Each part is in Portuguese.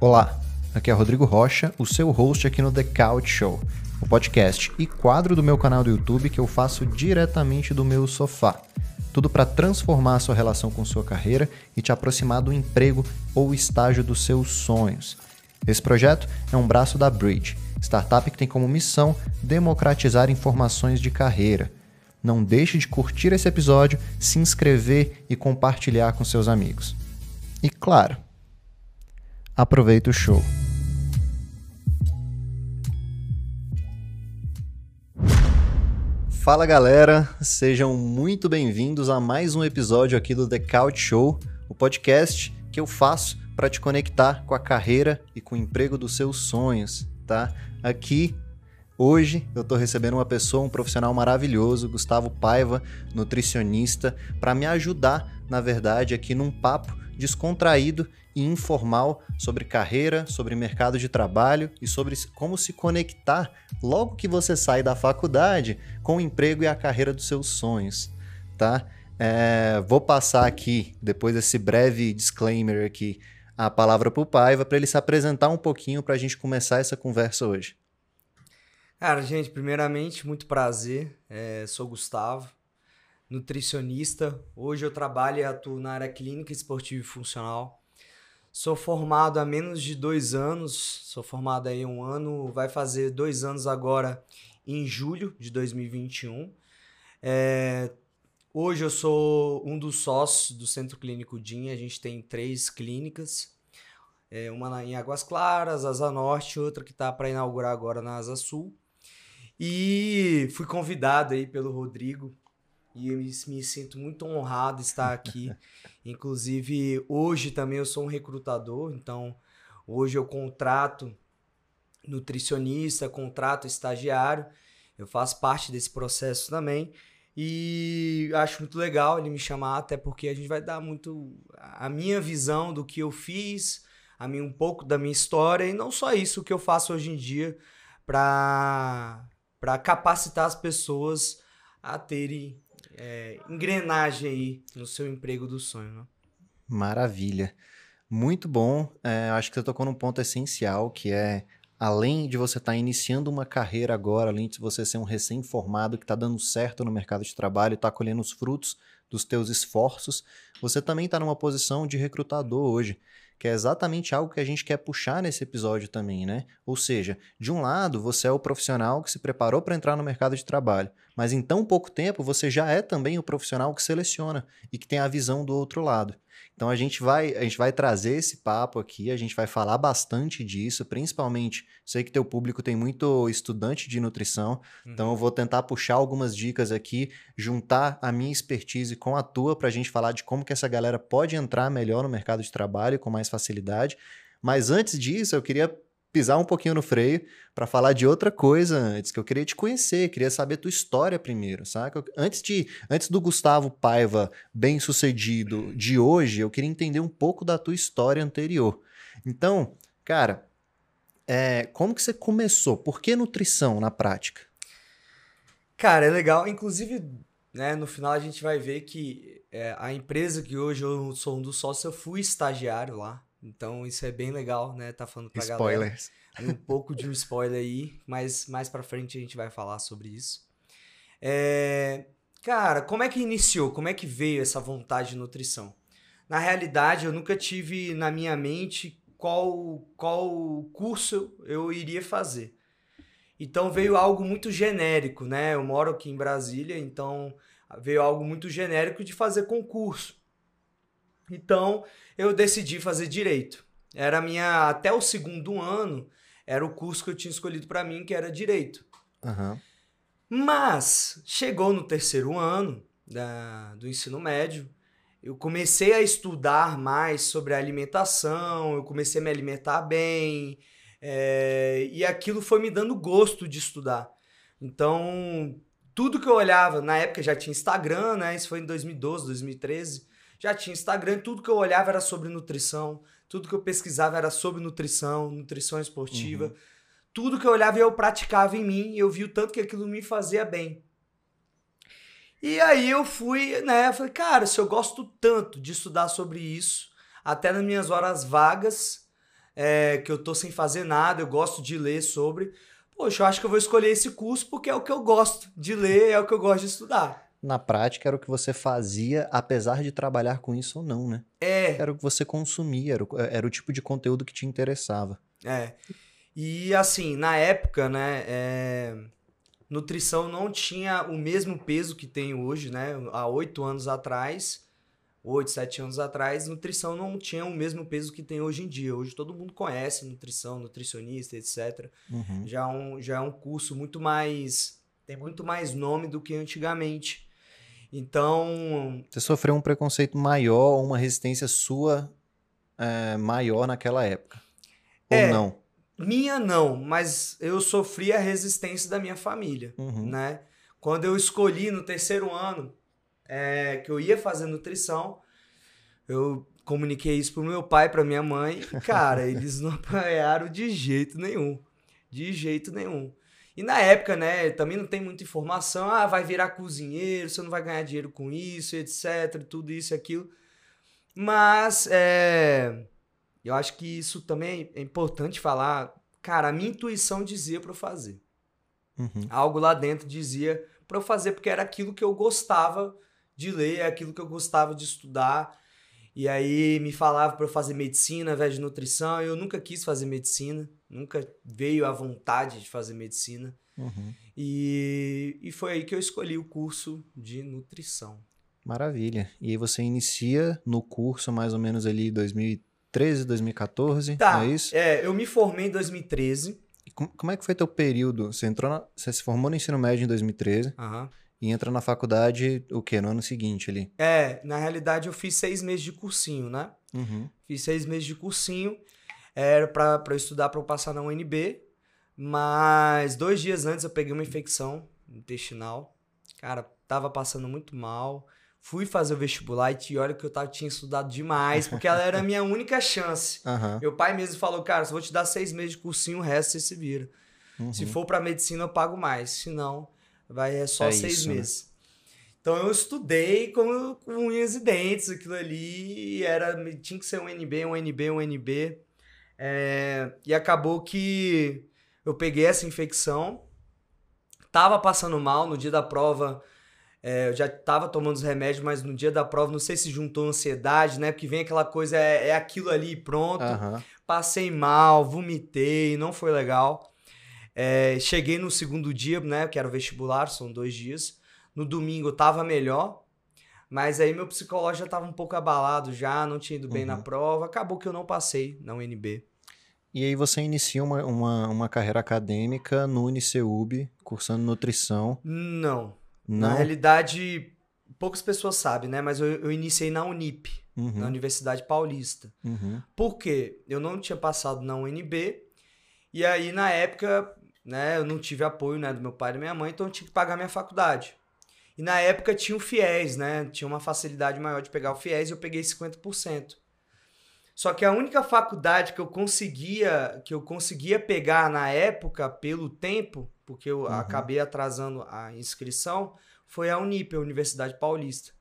Olá, aqui é Rodrigo Rocha, o seu host aqui no The Couch Show, o podcast e quadro do meu canal do YouTube que eu faço diretamente do meu sofá. Tudo para transformar a sua relação com sua carreira e te aproximar do emprego ou estágio dos seus sonhos. Esse projeto é um braço da Bridge, startup que tem como missão democratizar informações de carreira. Não deixe de curtir esse episódio, se inscrever e compartilhar com seus amigos. E claro, aproveita o show. Fala galera, sejam muito bem-vindos a mais um episódio aqui do The Couch Show, o podcast que eu faço para te conectar com a carreira e com o emprego dos seus sonhos, tá? Aqui Hoje eu estou recebendo uma pessoa, um profissional maravilhoso, Gustavo Paiva, nutricionista, para me ajudar, na verdade, aqui num papo descontraído e informal sobre carreira, sobre mercado de trabalho e sobre como se conectar logo que você sai da faculdade com o emprego e a carreira dos seus sonhos, tá? É, vou passar aqui, depois desse breve disclaimer aqui, a palavra para o Paiva para ele se apresentar um pouquinho para a gente começar essa conversa hoje. Cara, gente, primeiramente, muito prazer. É, sou Gustavo, nutricionista. Hoje eu trabalho e atuo na área clínica, esportiva e funcional. Sou formado há menos de dois anos, sou formado aí um ano, vai fazer dois anos agora em julho de 2021. É, hoje eu sou um dos sócios do Centro Clínico DIN, a gente tem três clínicas, é, uma em Águas Claras, Asa Norte, outra que está para inaugurar agora na Asa Sul. E fui convidado aí pelo Rodrigo e eu me, me sinto muito honrado de estar aqui. Inclusive, hoje também eu sou um recrutador, então hoje eu contrato nutricionista, contrato estagiário, eu faço parte desse processo também. E acho muito legal ele me chamar, até porque a gente vai dar muito a minha visão do que eu fiz, a mim um pouco da minha história, e não só isso que eu faço hoje em dia para para capacitar as pessoas a terem é, engrenagem aí no seu emprego do sonho. Né? Maravilha. Muito bom. É, acho que você tocou num ponto essencial, que é além de você estar tá iniciando uma carreira agora, além de você ser um recém-formado que está dando certo no mercado de trabalho, está colhendo os frutos dos teus esforços, você também está numa posição de recrutador hoje que é exatamente algo que a gente quer puxar nesse episódio também, né? Ou seja, de um lado, você é o profissional que se preparou para entrar no mercado de trabalho, mas em tão pouco tempo você já é também o profissional que seleciona e que tem a visão do outro lado. Então a gente vai a gente vai trazer esse papo aqui, a gente vai falar bastante disso, principalmente sei que teu público tem muito estudante de nutrição, uhum. então eu vou tentar puxar algumas dicas aqui, juntar a minha expertise com a tua para a gente falar de como que essa galera pode entrar melhor no mercado de trabalho com mais facilidade. Mas antes disso, eu queria pisar um pouquinho no freio para falar de outra coisa antes, que eu queria te conhecer, queria saber tua história primeiro, saca? Antes, de, antes do Gustavo Paiva bem-sucedido de hoje, eu queria entender um pouco da tua história anterior. Então, cara, é, como que você começou? Por que nutrição na prática? Cara, é legal. Inclusive, né, no final a gente vai ver que é, a empresa que hoje eu sou um dos sócios, eu fui estagiário lá. Então isso é bem legal, né? Tá falando pra Spoilers. galera. Um pouco de um spoiler aí, mas mais pra frente a gente vai falar sobre isso. É... Cara, como é que iniciou? Como é que veio essa vontade de nutrição? Na realidade, eu nunca tive na minha mente qual, qual curso eu iria fazer. Então veio algo muito genérico, né? Eu moro aqui em Brasília, então veio algo muito genérico de fazer concurso. Então, eu decidi fazer direito. Era minha até o segundo ano era o curso que eu tinha escolhido para mim, que era direito. Uhum. Mas chegou no terceiro ano da, do ensino médio, eu comecei a estudar mais sobre a alimentação, eu comecei a me alimentar bem, é, e aquilo foi me dando gosto de estudar. Então, tudo que eu olhava, na época já tinha Instagram, né? Isso foi em 2012, 2013 já tinha Instagram, tudo que eu olhava era sobre nutrição, tudo que eu pesquisava era sobre nutrição, nutrição esportiva. Uhum. Tudo que eu olhava eu praticava em mim, eu vi o tanto que aquilo me fazia bem. E aí eu fui, né, falei, cara, se eu gosto tanto de estudar sobre isso, até nas minhas horas vagas, é, que eu tô sem fazer nada, eu gosto de ler sobre. Poxa, eu acho que eu vou escolher esse curso porque é o que eu gosto de ler, é o que eu gosto de estudar. Na prática, era o que você fazia, apesar de trabalhar com isso ou não, né? É. Era o que você consumia, era o, era o tipo de conteúdo que te interessava. É. E assim, na época, né, é, nutrição não tinha o mesmo peso que tem hoje, né? Há oito anos atrás, oito, sete anos atrás, nutrição não tinha o mesmo peso que tem hoje em dia. Hoje todo mundo conhece nutrição, nutricionista, etc. Uhum. Já, é um, já é um curso muito mais. tem muito mais nome do que antigamente. Então, Você sofreu um preconceito maior, uma resistência sua é, maior naquela época. Ou É. não? minha não, mas eu sofri a resistência da minha família. Uhum. né? Quando eu escolhi no terceiro ano é, que eu ia fazer nutrição, eu comuniquei isso pro meu pai, pra minha mãe, e, cara, eles não apoiaram de jeito nenhum. De jeito nenhum. E na época, né, também não tem muita informação, ah, vai virar cozinheiro, você não vai ganhar dinheiro com isso, etc, tudo isso e aquilo. Mas, é, eu acho que isso também é importante falar. Cara, a minha intuição dizia pra eu fazer Uhum. algo lá dentro dizia para eu fazer porque era aquilo que eu gostava de ler, é aquilo que eu gostava de estudar. E aí me falava para eu fazer medicina ao invés de nutrição. Eu nunca quis fazer medicina, nunca veio a vontade de fazer medicina. Uhum. E, e foi aí que eu escolhi o curso de nutrição. Maravilha. E aí você inicia no curso mais ou menos ali 2013, 2014, Tá, é isso? é, eu me formei em 2013. E como, como é que foi teu período? Você entrou na- você se formou no ensino médio em 2013 Aham. e entra na faculdade o quê? No ano seguinte ali. É, na realidade eu fiz seis meses de cursinho, né? Uhum. Fiz seis meses de cursinho, era pra, pra eu estudar pra eu passar na UNB, mas dois dias antes eu peguei uma infecção intestinal. Cara, tava passando muito mal. Fui fazer o vestibular e hora que eu tava, tinha estudado demais, porque ela era a minha única chance. Aham. Meu pai mesmo falou, cara, só vou te dar seis meses de cursinho, o resto você se vira. Uhum. Se for pra medicina, eu pago mais. Se não, vai é só É seis isso, né? meses. Então eu estudei com, com unhas e dentes aquilo ali. Era, tinha que ser um NB, um NB, um NB. É, e acabou que eu peguei essa infecção. Tava passando mal no dia da prova. é, eu já tava tomando os remédios, mas no dia da prova, não sei se juntou ansiedade, né? Porque vem aquela coisa, é, é aquilo ali, pronto Aham. passei mal, vomitei, não foi legal. É, cheguei no segundo dia, né, que era o vestibular, são dois dias. No domingo eu tava melhor, mas aí meu psicológico já tava um pouco abalado já, não tinha ido bem na Uhum. prova. Acabou que eu não passei na UNB. E aí você inicia uma, uma, uma carreira acadêmica no Uniceub, cursando nutrição. Não. Não? Na realidade, poucas pessoas sabem, né, mas eu, eu iniciei na Unip, na Uhum. Universidade Paulista. Uhum. Por quê? Eu não tinha passado na UNB, e aí na época, né, eu não tive apoio, né, do meu pai e da minha mãe, então eu tinha que pagar minha faculdade. E na época tinha o FIES, né, tinha uma facilidade maior de pegar o FIES e eu peguei 50%. Só que a única faculdade que eu conseguia, que eu conseguia pegar na época pelo tempo, porque eu Uhum. acabei atrasando a inscrição, foi a Unip, a Universidade Paulista.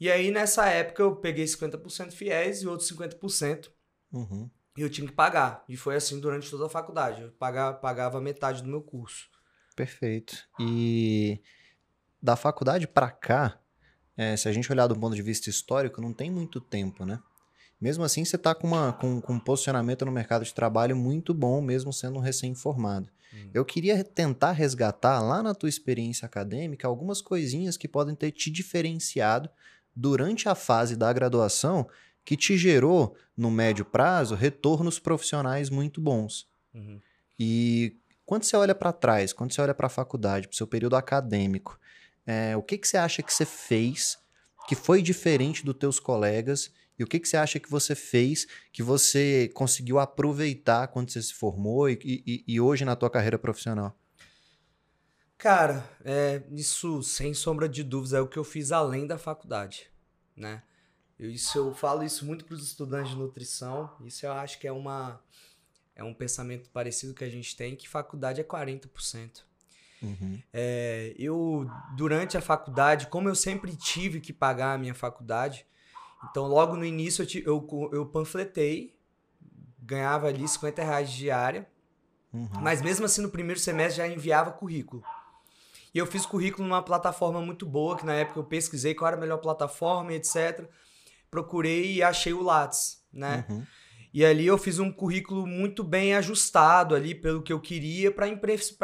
E aí nessa época eu peguei 50% FIES e outros 50% Uhum. e eu tinha que pagar. E foi assim durante toda a faculdade. Eu pagava, pagava metade do meu curso. Perfeito. E da faculdade pra cá, é, se a gente olhar do ponto de vista histórico, não tem muito tempo, né? Mesmo assim, você está com, com, com um posicionamento no mercado de trabalho muito bom, mesmo sendo um recém-formado. Hum. Eu queria tentar resgatar lá na tua experiência acadêmica algumas coisinhas que podem ter te diferenciado durante a fase da graduação que te gerou, no médio prazo, retornos profissionais muito bons. Uhum. E quando você olha para trás, quando você olha para a faculdade, para o seu período acadêmico, é, o que, que você acha que você fez que foi diferente dos teus colegas e o que, que você acha que você fez que você conseguiu aproveitar quando você se formou e, e- e hoje na tua carreira profissional? Cara, é, isso, sem sombra de dúvidas, é o que eu fiz além da faculdade, né? Eu, isso, eu falo isso muito para os estudantes de nutrição. Isso eu acho que é uma é um pensamento parecido que a gente tem, que faculdade é 40%. Uhum, É, eu, durante a faculdade, como eu sempre tive que pagar a minha faculdade, então logo no início eu, eu, eu panfletei ganhava ali 50 reais diária. Uhum. Mas mesmo assim, no primeiro semestre já enviava currículo. E eu fiz currículo numa plataforma muito boa, que na época eu pesquisei qual era a melhor plataforma, etc. Procurei e achei o Lattes, né? Uhum. E ali eu fiz um currículo muito bem ajustado ali pelo que eu queria para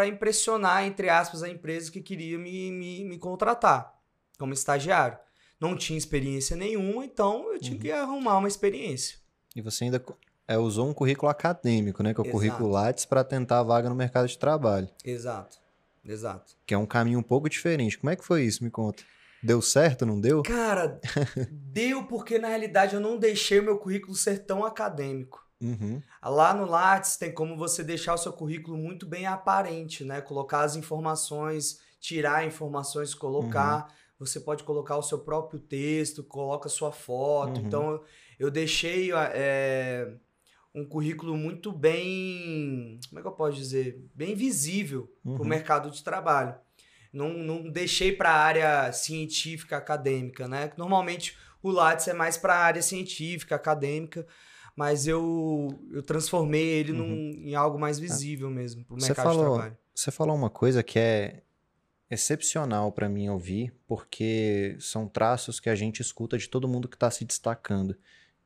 impressionar, entre aspas, a empresa que queria me, me, me contratar como estagiário. Não tinha experiência nenhuma, então eu tinha Uhum. que arrumar uma experiência. E você ainda é, usou um currículo acadêmico, né? Que é o Exato. currículo Lattes para tentar a vaga no mercado de trabalho. Exato, exato. Que é um caminho um pouco diferente. Como é que foi isso? Me conta. Deu certo, não deu? Cara, deu porque na realidade eu não deixei o meu currículo ser tão acadêmico. Uhum. Lá no Lattes tem como você deixar o seu currículo muito bem aparente, né? Colocar as informações, tirar informações, colocar. Você pode colocar o seu próprio texto, coloca sua foto. Uhum. Então eu deixei é, um currículo muito bem, como é que eu posso dizer, bem visível para o Uhum. mercado de trabalho. Não, não deixei para a área científica, acadêmica, né? Normalmente o Lattes é mais para a área científica, acadêmica, mas eu, eu transformei ele num, em algo mais visível mesmo para o Uhum. Você mercado de falou- trabalho. Você falou uma coisa que é excepcional para mim ouvir, porque são traços que a gente escuta de todo mundo que está se destacando.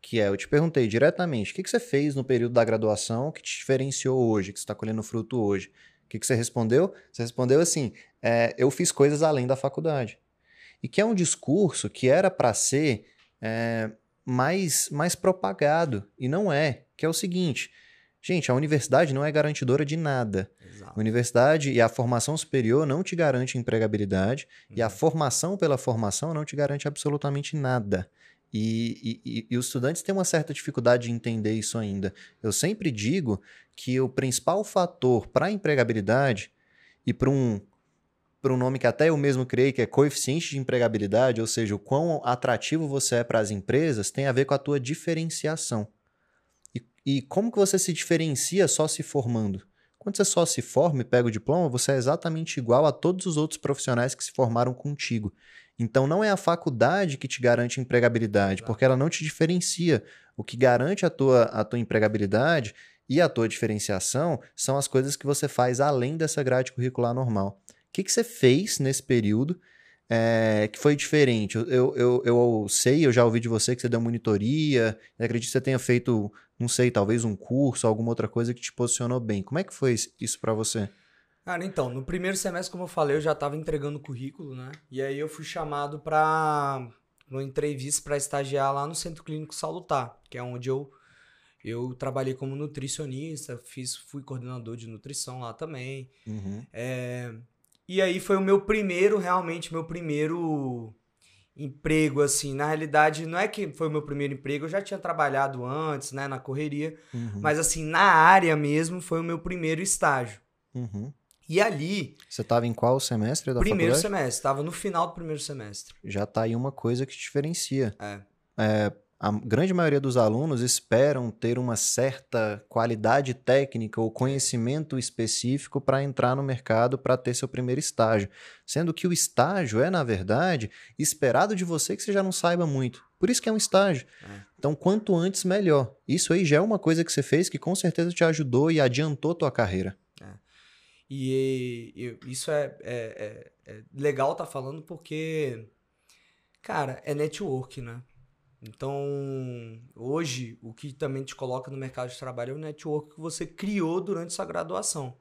Que é, eu te perguntei diretamente, o que, que você fez no período da graduação que te diferenciou hoje, que você está colhendo fruto hoje? O que, que você respondeu? Você respondeu assim: é, eu fiz coisas além da faculdade. E que é um discurso que era para ser é, mais, mais propagado, e não é. Que é o seguinte: gente, a universidade não é garantidora de nada. A Exato. universidade e a formação superior não te garante empregabilidade e a Uhum. formação pela formação não te garante absolutamente nada. E, e- e- os estudantes têm uma certa dificuldade de entender isso ainda. Eu sempre digo que o principal fator para a empregabilidade e para um, um nome que até eu mesmo criei, que é coeficiente de empregabilidade, ou seja, o quão atrativo você é para as empresas, tem a ver com a tua diferenciação. E, e como que você se diferencia só se formando? Quando você só se forma e pega o diploma, você é exatamente igual a todos os outros profissionais que se formaram contigo. Então não é a faculdade que te garante empregabilidade, porque ela não te diferencia. O que garante a tua, a tua empregabilidade e a tua diferenciação são as coisas que você faz além dessa grade curricular normal. O que, que você fez nesse período é, que foi diferente? Eu, eu, eu, sei, eu já ouvi de você que você deu monitoria, acredito que você tenha feito, não sei, talvez um curso, alguma outra coisa que te posicionou bem. Como é que foi isso para você? Cara, então, no primeiro semestre, como eu falei, eu já estava entregando currículo, né? E aí eu fui chamado para uma entrevista para estagiar lá no Centro Clínico Salutar, que é onde eu eu trabalhei como nutricionista, fiz, fui coordenador de nutrição lá também. Uhum. É, e aí foi o meu primeiro, realmente, meu primeiro emprego, assim. Na realidade, não é que foi o meu primeiro emprego, eu já tinha trabalhado antes, né, na correria. Uhum. Mas, assim, na área mesmo, foi o meu primeiro estágio. Uhum. E ali, Você estava em qual semestre da primeiro faculdade? semestre, estava no final do primeiro semestre. Já tá aí uma coisa que te diferencia. É. É, a grande maioria dos alunos esperam ter uma certa qualidade técnica ou conhecimento específico para entrar no mercado para ter seu primeiro estágio. Sendo que o estágio é, na verdade, esperado de você que você já não saiba muito. Por isso que é um estágio. É. Então, quanto antes, melhor. Isso aí já é uma coisa que você fez que com certeza te ajudou e adiantou tua carreira. E, e isso é, é, é- é legal tá falando porque, cara, é network, né? Então, hoje, o que também te coloca no mercado de trabalho é o network que você criou durante sua graduação.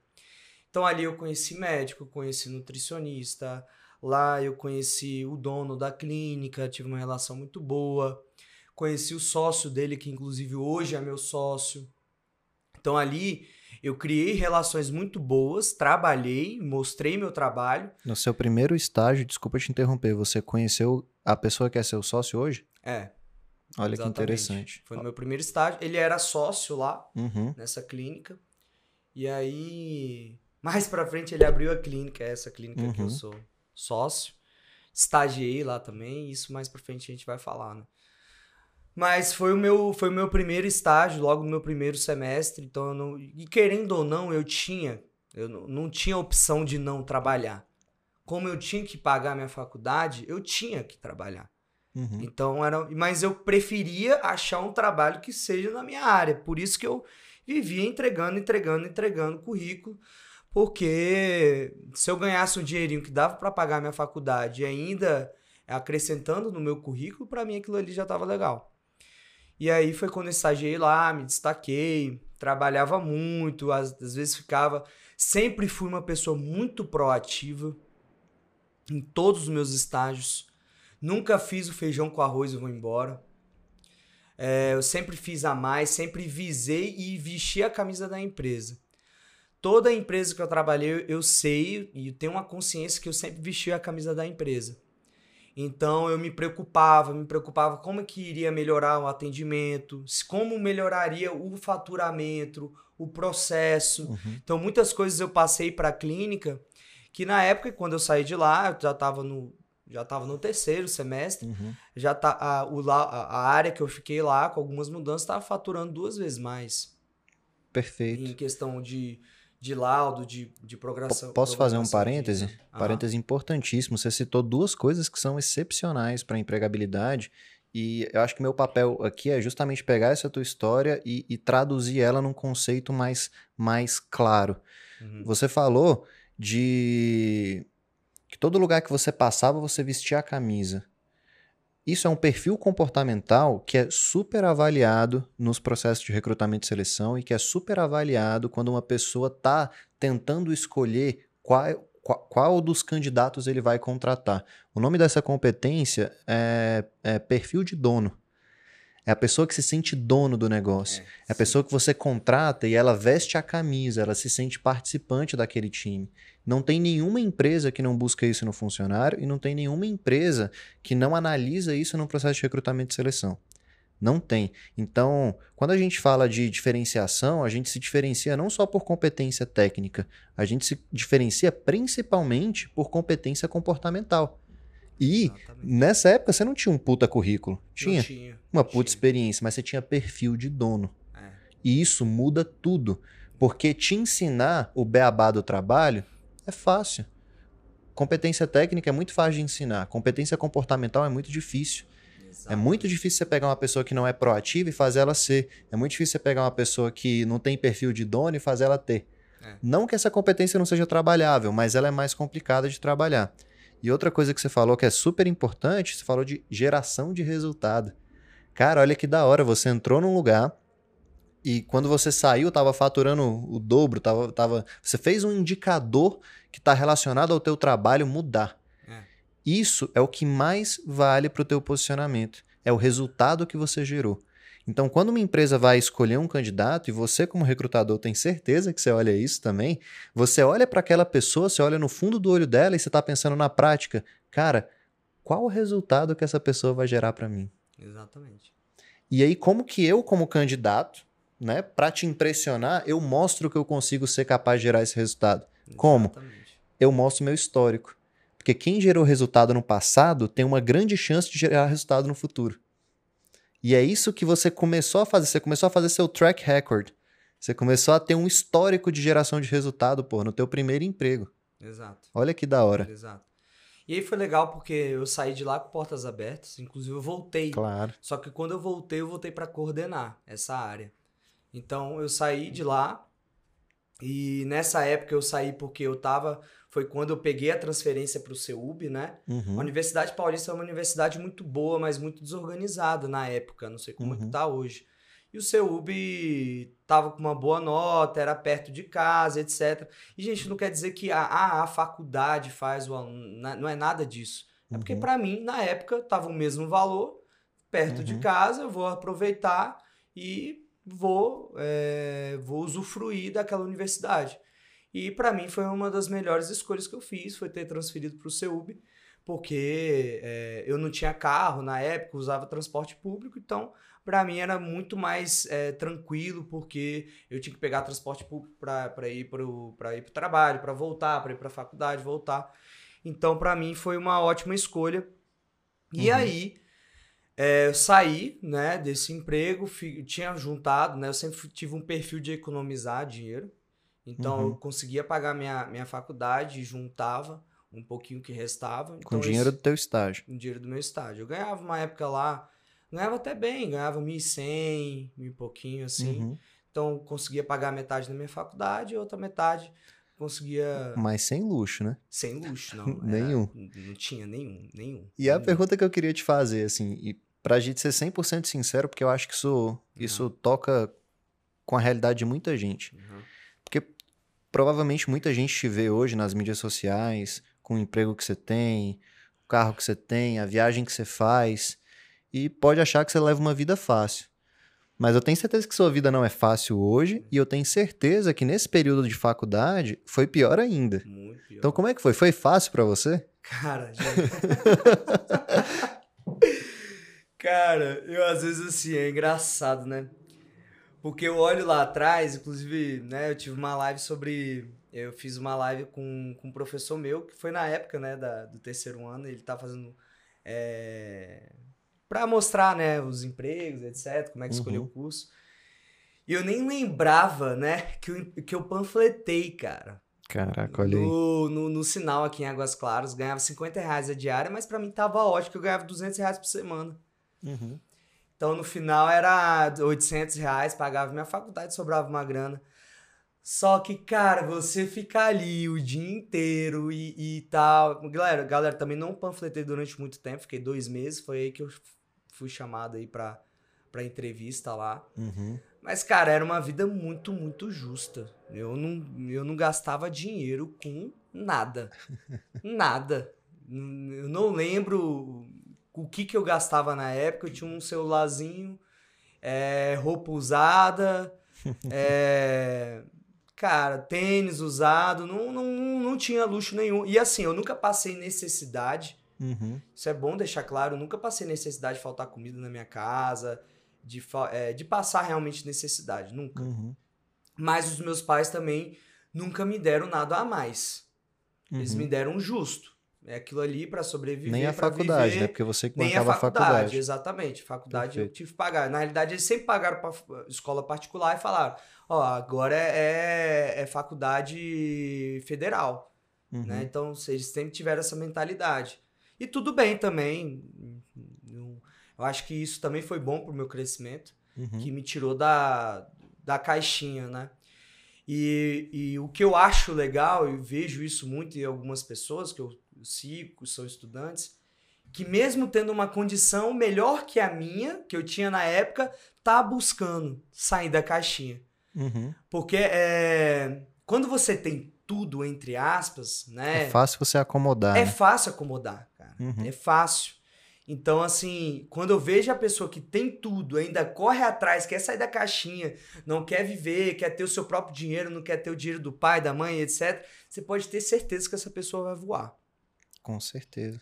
Então, ali eu conheci médico, conheci nutricionista, lá eu conheci o dono da clínica, tive uma relação muito boa, conheci o sócio dele, que inclusive hoje é meu sócio. Então, ali eu criei relações muito boas, trabalhei, mostrei meu trabalho. No seu primeiro estágio, desculpa te interromper, você conheceu a pessoa que é seu sócio hoje? É, Olha que exatamente. interessante. Foi no meu primeiro estágio. Ele era sócio lá Uhum. nessa clínica. E aí, mais pra frente ele abriu a clínica, essa clínica que eu Uhum. sou sócio. Estagiei lá também, isso mais pra frente a gente vai falar, né? Mas foi o meu, foi o meu primeiro estágio, logo no meu primeiro semestre, então eu não, e querendo ou não, eu tinha, eu não, não tinha opção de não trabalhar. Como eu tinha que pagar minha faculdade, eu tinha que trabalhar. Uhum. Então era, mas eu preferia achar um trabalho que seja na minha área. Por isso que eu vivia entregando, entregando, entregando currículo, porque se eu ganhasse um dinheirinho que dava para pagar minha faculdade e ainda acrescentando no meu currículo, para mim aquilo ali já estava legal. E aí foi quando eu estagiei lá, me destaquei, trabalhava muito, às, às vezes ficava. Sempre fui uma pessoa muito proativa em todos os meus estágios. Nunca fiz o feijão com arroz e vou embora. É, eu sempre fiz a mais, sempre visei e vesti a camisa da empresa. Toda empresa que eu trabalhei, eu sei e tenho uma consciência que eu sempre vesti a camisa da empresa. Então eu me preocupava, me preocupava como que iria melhorar o atendimento, como melhoraria o faturamento, o processo. Uhum. Então muitas coisas eu passei para a clínica que na época quando eu saí de lá, eu já estava no já estava no terceiro semestre, uhum. já tá a, o, a, a área que eu fiquei lá com algumas mudanças estava faturando duas vezes mais. Perfeito. Em questão de de laudo, de, de programação. Posso fazer um parêntese? De... Parêntese importantíssimo. Você citou duas coisas que são excepcionais para a empregabilidade. E eu acho que meu papel aqui é justamente pegar essa tua história e, e traduzir ela num conceito mais, mais claro. Uhum. Você falou de que todo lugar que você passava, você vestia a camisa. Isso é um perfil comportamental que é super avaliado nos processos de recrutamento e seleção e que é super avaliado quando uma pessoa está tentando escolher qual, qual, dos candidatos ele vai contratar. O nome dessa competência é, é perfil de dono. É a pessoa que se sente dono do negócio. É, é a pessoa que você contrata e ela veste a camisa, ela se sente participante daquele time. Não tem nenhuma empresa que não busca isso no funcionário e não tem nenhuma empresa que não analisa isso no processo de recrutamento e seleção. Não tem. Então, quando a gente fala de diferenciação, a gente se diferencia não só por competência técnica, a gente se diferencia principalmente por competência comportamental. E Exatamente. nessa época você não tinha um puta currículo. Tinha, tinha uma puta tinha. experiência, mas você tinha perfil de dono. É. E isso muda tudo. Porque te ensinar o beabá do trabalho é fácil. Competência técnica é muito fácil de ensinar. Competência comportamental é muito difícil. Exatamente. É muito difícil você pegar uma pessoa que não é proativa e fazer ela ser. É muito difícil você pegar uma pessoa que não tem perfil de dono e fazer ela ter. É. Não que essa competência não seja trabalhável, mas ela é mais complicada de trabalhar. E outra coisa que você falou que é super importante, você falou de geração de resultado. Cara, olha que da hora, você entrou num lugar e quando você saiu, estava faturando o dobro, tava, tava, você fez um indicador que está relacionado ao teu trabalho mudar. É. Isso é o que mais vale para o teu posicionamento. É o resultado que você gerou. Então, quando uma empresa vai escolher um candidato, e você, como recrutador, tem certeza que você olha isso também, você olha para aquela pessoa, você olha no fundo do olho dela e você está pensando na prática, cara, qual o resultado que essa pessoa vai gerar para mim? Exatamente. E aí, como que eu, como candidato, né, para te impressionar, eu mostro que eu consigo ser capaz de gerar esse resultado. Exatamente. Como? Eu mostro meu histórico. Porque quem gerou resultado no passado tem uma grande chance de gerar resultado no futuro. E é isso que você começou a fazer. Você começou a fazer seu track record. Você começou a ter um histórico de geração de resultado, pô, no teu primeiro emprego. Exato. Olha que da hora. Exato. E aí foi legal porque eu saí de lá com portas abertas, inclusive eu voltei. Claro. Só que quando eu voltei, eu voltei para coordenar essa área. Então eu saí de lá e nessa época eu saí porque eu tava foi quando eu peguei a transferência para o CEUB, né? Uhum. A Universidade Paulista é uma universidade muito boa, mas muito desorganizada na época, não sei como uhum. é que uhum. tá hoje. E o CEUB tava com uma boa nota, era perto de casa, etc. E, gente, não quer dizer que a, a, a faculdade faz o aluno, não é nada disso. É porque, uhum. para mim, na época, tava o mesmo valor, perto de uhum. casa, eu vou aproveitar e vou, é, vou usufruir daquela universidade. E para mim foi uma das melhores escolhas que eu fiz, foi ter transferido para o CEUB, porque é, eu não tinha carro na época, usava transporte público, então para mim era muito mais é, tranquilo, porque eu tinha que pegar transporte público para ir para o trabalho, para voltar, para ir para a faculdade, voltar. Então para mim foi uma ótima escolha. E uhum. aí é, eu saí né, desse emprego, tinha juntado, né, eu sempre tive um perfil de economizar dinheiro. Então uhum. eu conseguia pagar minha, minha faculdade, juntava um pouquinho que restava. Com então dinheiro do teu estágio. Com dinheiro do meu estágio. Eu ganhava uma época lá, ganhava até bem, ganhava 1.100, mil e pouquinho assim. Uhum. Então conseguia pagar metade da minha faculdade e outra metade conseguia. Mas sem luxo, né? Sem luxo, não. nenhum. Não tinha nenhum, nenhum. E a nenhum. pergunta que eu queria te fazer, assim, e pra gente ser 100% sincero, porque eu acho que isso, isso toca com a realidade de muita gente. Uhum. Provavelmente muita gente te vê hoje nas mídias sociais, com o emprego que você tem, o carro que você tem, a viagem que você faz, e pode achar que você leva uma vida fácil. Mas eu tenho certeza que sua vida não é fácil hoje, e eu tenho certeza que nesse período de faculdade foi pior ainda. Muito pior. Então, como é que foi? Foi fácil pra você? Cara, gente. Cara, eu às vezes assim, é engraçado, né? Porque eu olho lá atrás, inclusive, né, eu tive uma live sobre. Eu fiz uma live com, com um professor meu, que foi na época, né, da, do terceiro ano, ele tá fazendo. É, para mostrar, né, os empregos, etc., como é que Uhum. escolheu o curso. E eu nem lembrava, né, que eu, que eu panfletei, cara. Caraca, olha aí. No, no, no sinal aqui em Águas Claras, ganhava 50 reais a diária, mas pra mim tava ótimo, que eu ganhava 200 reais por semana. Uhum. Então no final era 800 reais, pagava minha faculdade, sobrava uma grana. Só que, cara, você ficar ali o dia inteiro e, e tal. Galera, galera, também não panfletei durante muito tempo, fiquei dois meses, foi aí que eu fui chamado aí pra, pra entrevista lá. Uhum. Mas, cara, era uma vida muito, muito justa. Eu não, eu não gastava dinheiro com nada. nada. Eu não lembro o que, que eu gastava na época. Eu tinha um celularzinho, é, roupa usada, é, cara, tênis usado. Não, não, não tinha luxo nenhum. E assim, eu nunca passei necessidade. Uhum. Isso é bom deixar claro. Eu nunca passei necessidade de faltar comida na minha casa, de, é, de passar realmente necessidade. Nunca. Uhum. Mas os meus pais também nunca me deram nada a mais. Eles Uhum. me deram justo. É aquilo ali pra sobreviver. Nem a faculdade, viver. né? Porque você que Nem a bancava a faculdade, faculdade. exatamente. Faculdade eu Perfeito. tive que pagar. Na realidade, eles sempre pagaram pra escola particular e falaram: Ó, agora é, é, faculdade federal. Uhum. né? Então, eles sempre tiveram essa mentalidade. E tudo bem também. Eu, eu acho que isso também foi bom pro meu crescimento, Uhum. que me tirou da, da caixinha, né? E, e o que eu acho legal, e vejo isso muito em algumas pessoas que eu que são estudantes, que mesmo tendo uma condição melhor que a minha, que eu tinha na época, tá buscando sair da caixinha. Uhum. Porque é, quando você tem tudo, entre aspas, né? É fácil você acomodar. É né? fácil acomodar, cara. Uhum. É fácil. Então, assim, quando eu vejo a pessoa que tem tudo, ainda corre atrás, quer sair da caixinha, não quer viver, quer ter o seu próprio dinheiro, não quer ter o dinheiro do pai, da mãe, etc., você pode ter certeza que essa pessoa vai voar. Com certeza.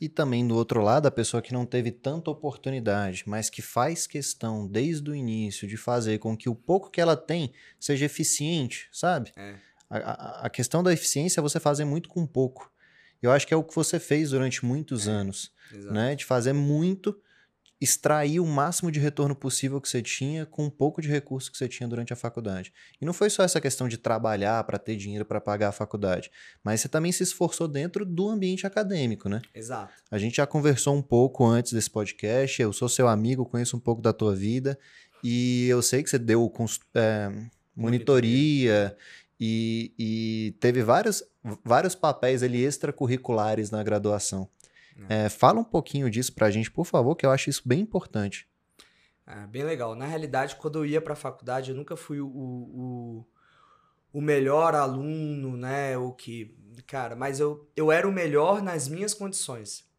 E também do outro lado, a pessoa que não teve tanta oportunidade, mas que faz questão desde o início de fazer com que o pouco que ela tem seja eficiente, sabe? É. A, a- questão da eficiência é você fazer muito com pouco. Eu acho que é o que você fez durante muitos anos, Exato. né? De fazer muito, extrair o máximo de retorno possível que você tinha com um pouco de recurso que você tinha durante a faculdade. E não foi só essa questão de trabalhar para ter dinheiro para pagar a faculdade, mas você também se esforçou dentro do ambiente acadêmico, né? Exato. A gente já conversou um pouco antes desse podcast. Eu sou seu amigo, conheço um pouco da tua vida. E eu sei que você deu é, monitoria e, e teve vários, vários papéis ali extracurriculares na graduação. É, fala um pouquinho disso pra gente, por favor, que eu acho isso bem importante. É, bem legal. Na realidade, quando eu ia para a faculdade, eu nunca fui o, o, o melhor aluno, né? O que, cara, mas eu, eu era o melhor nas minhas condições.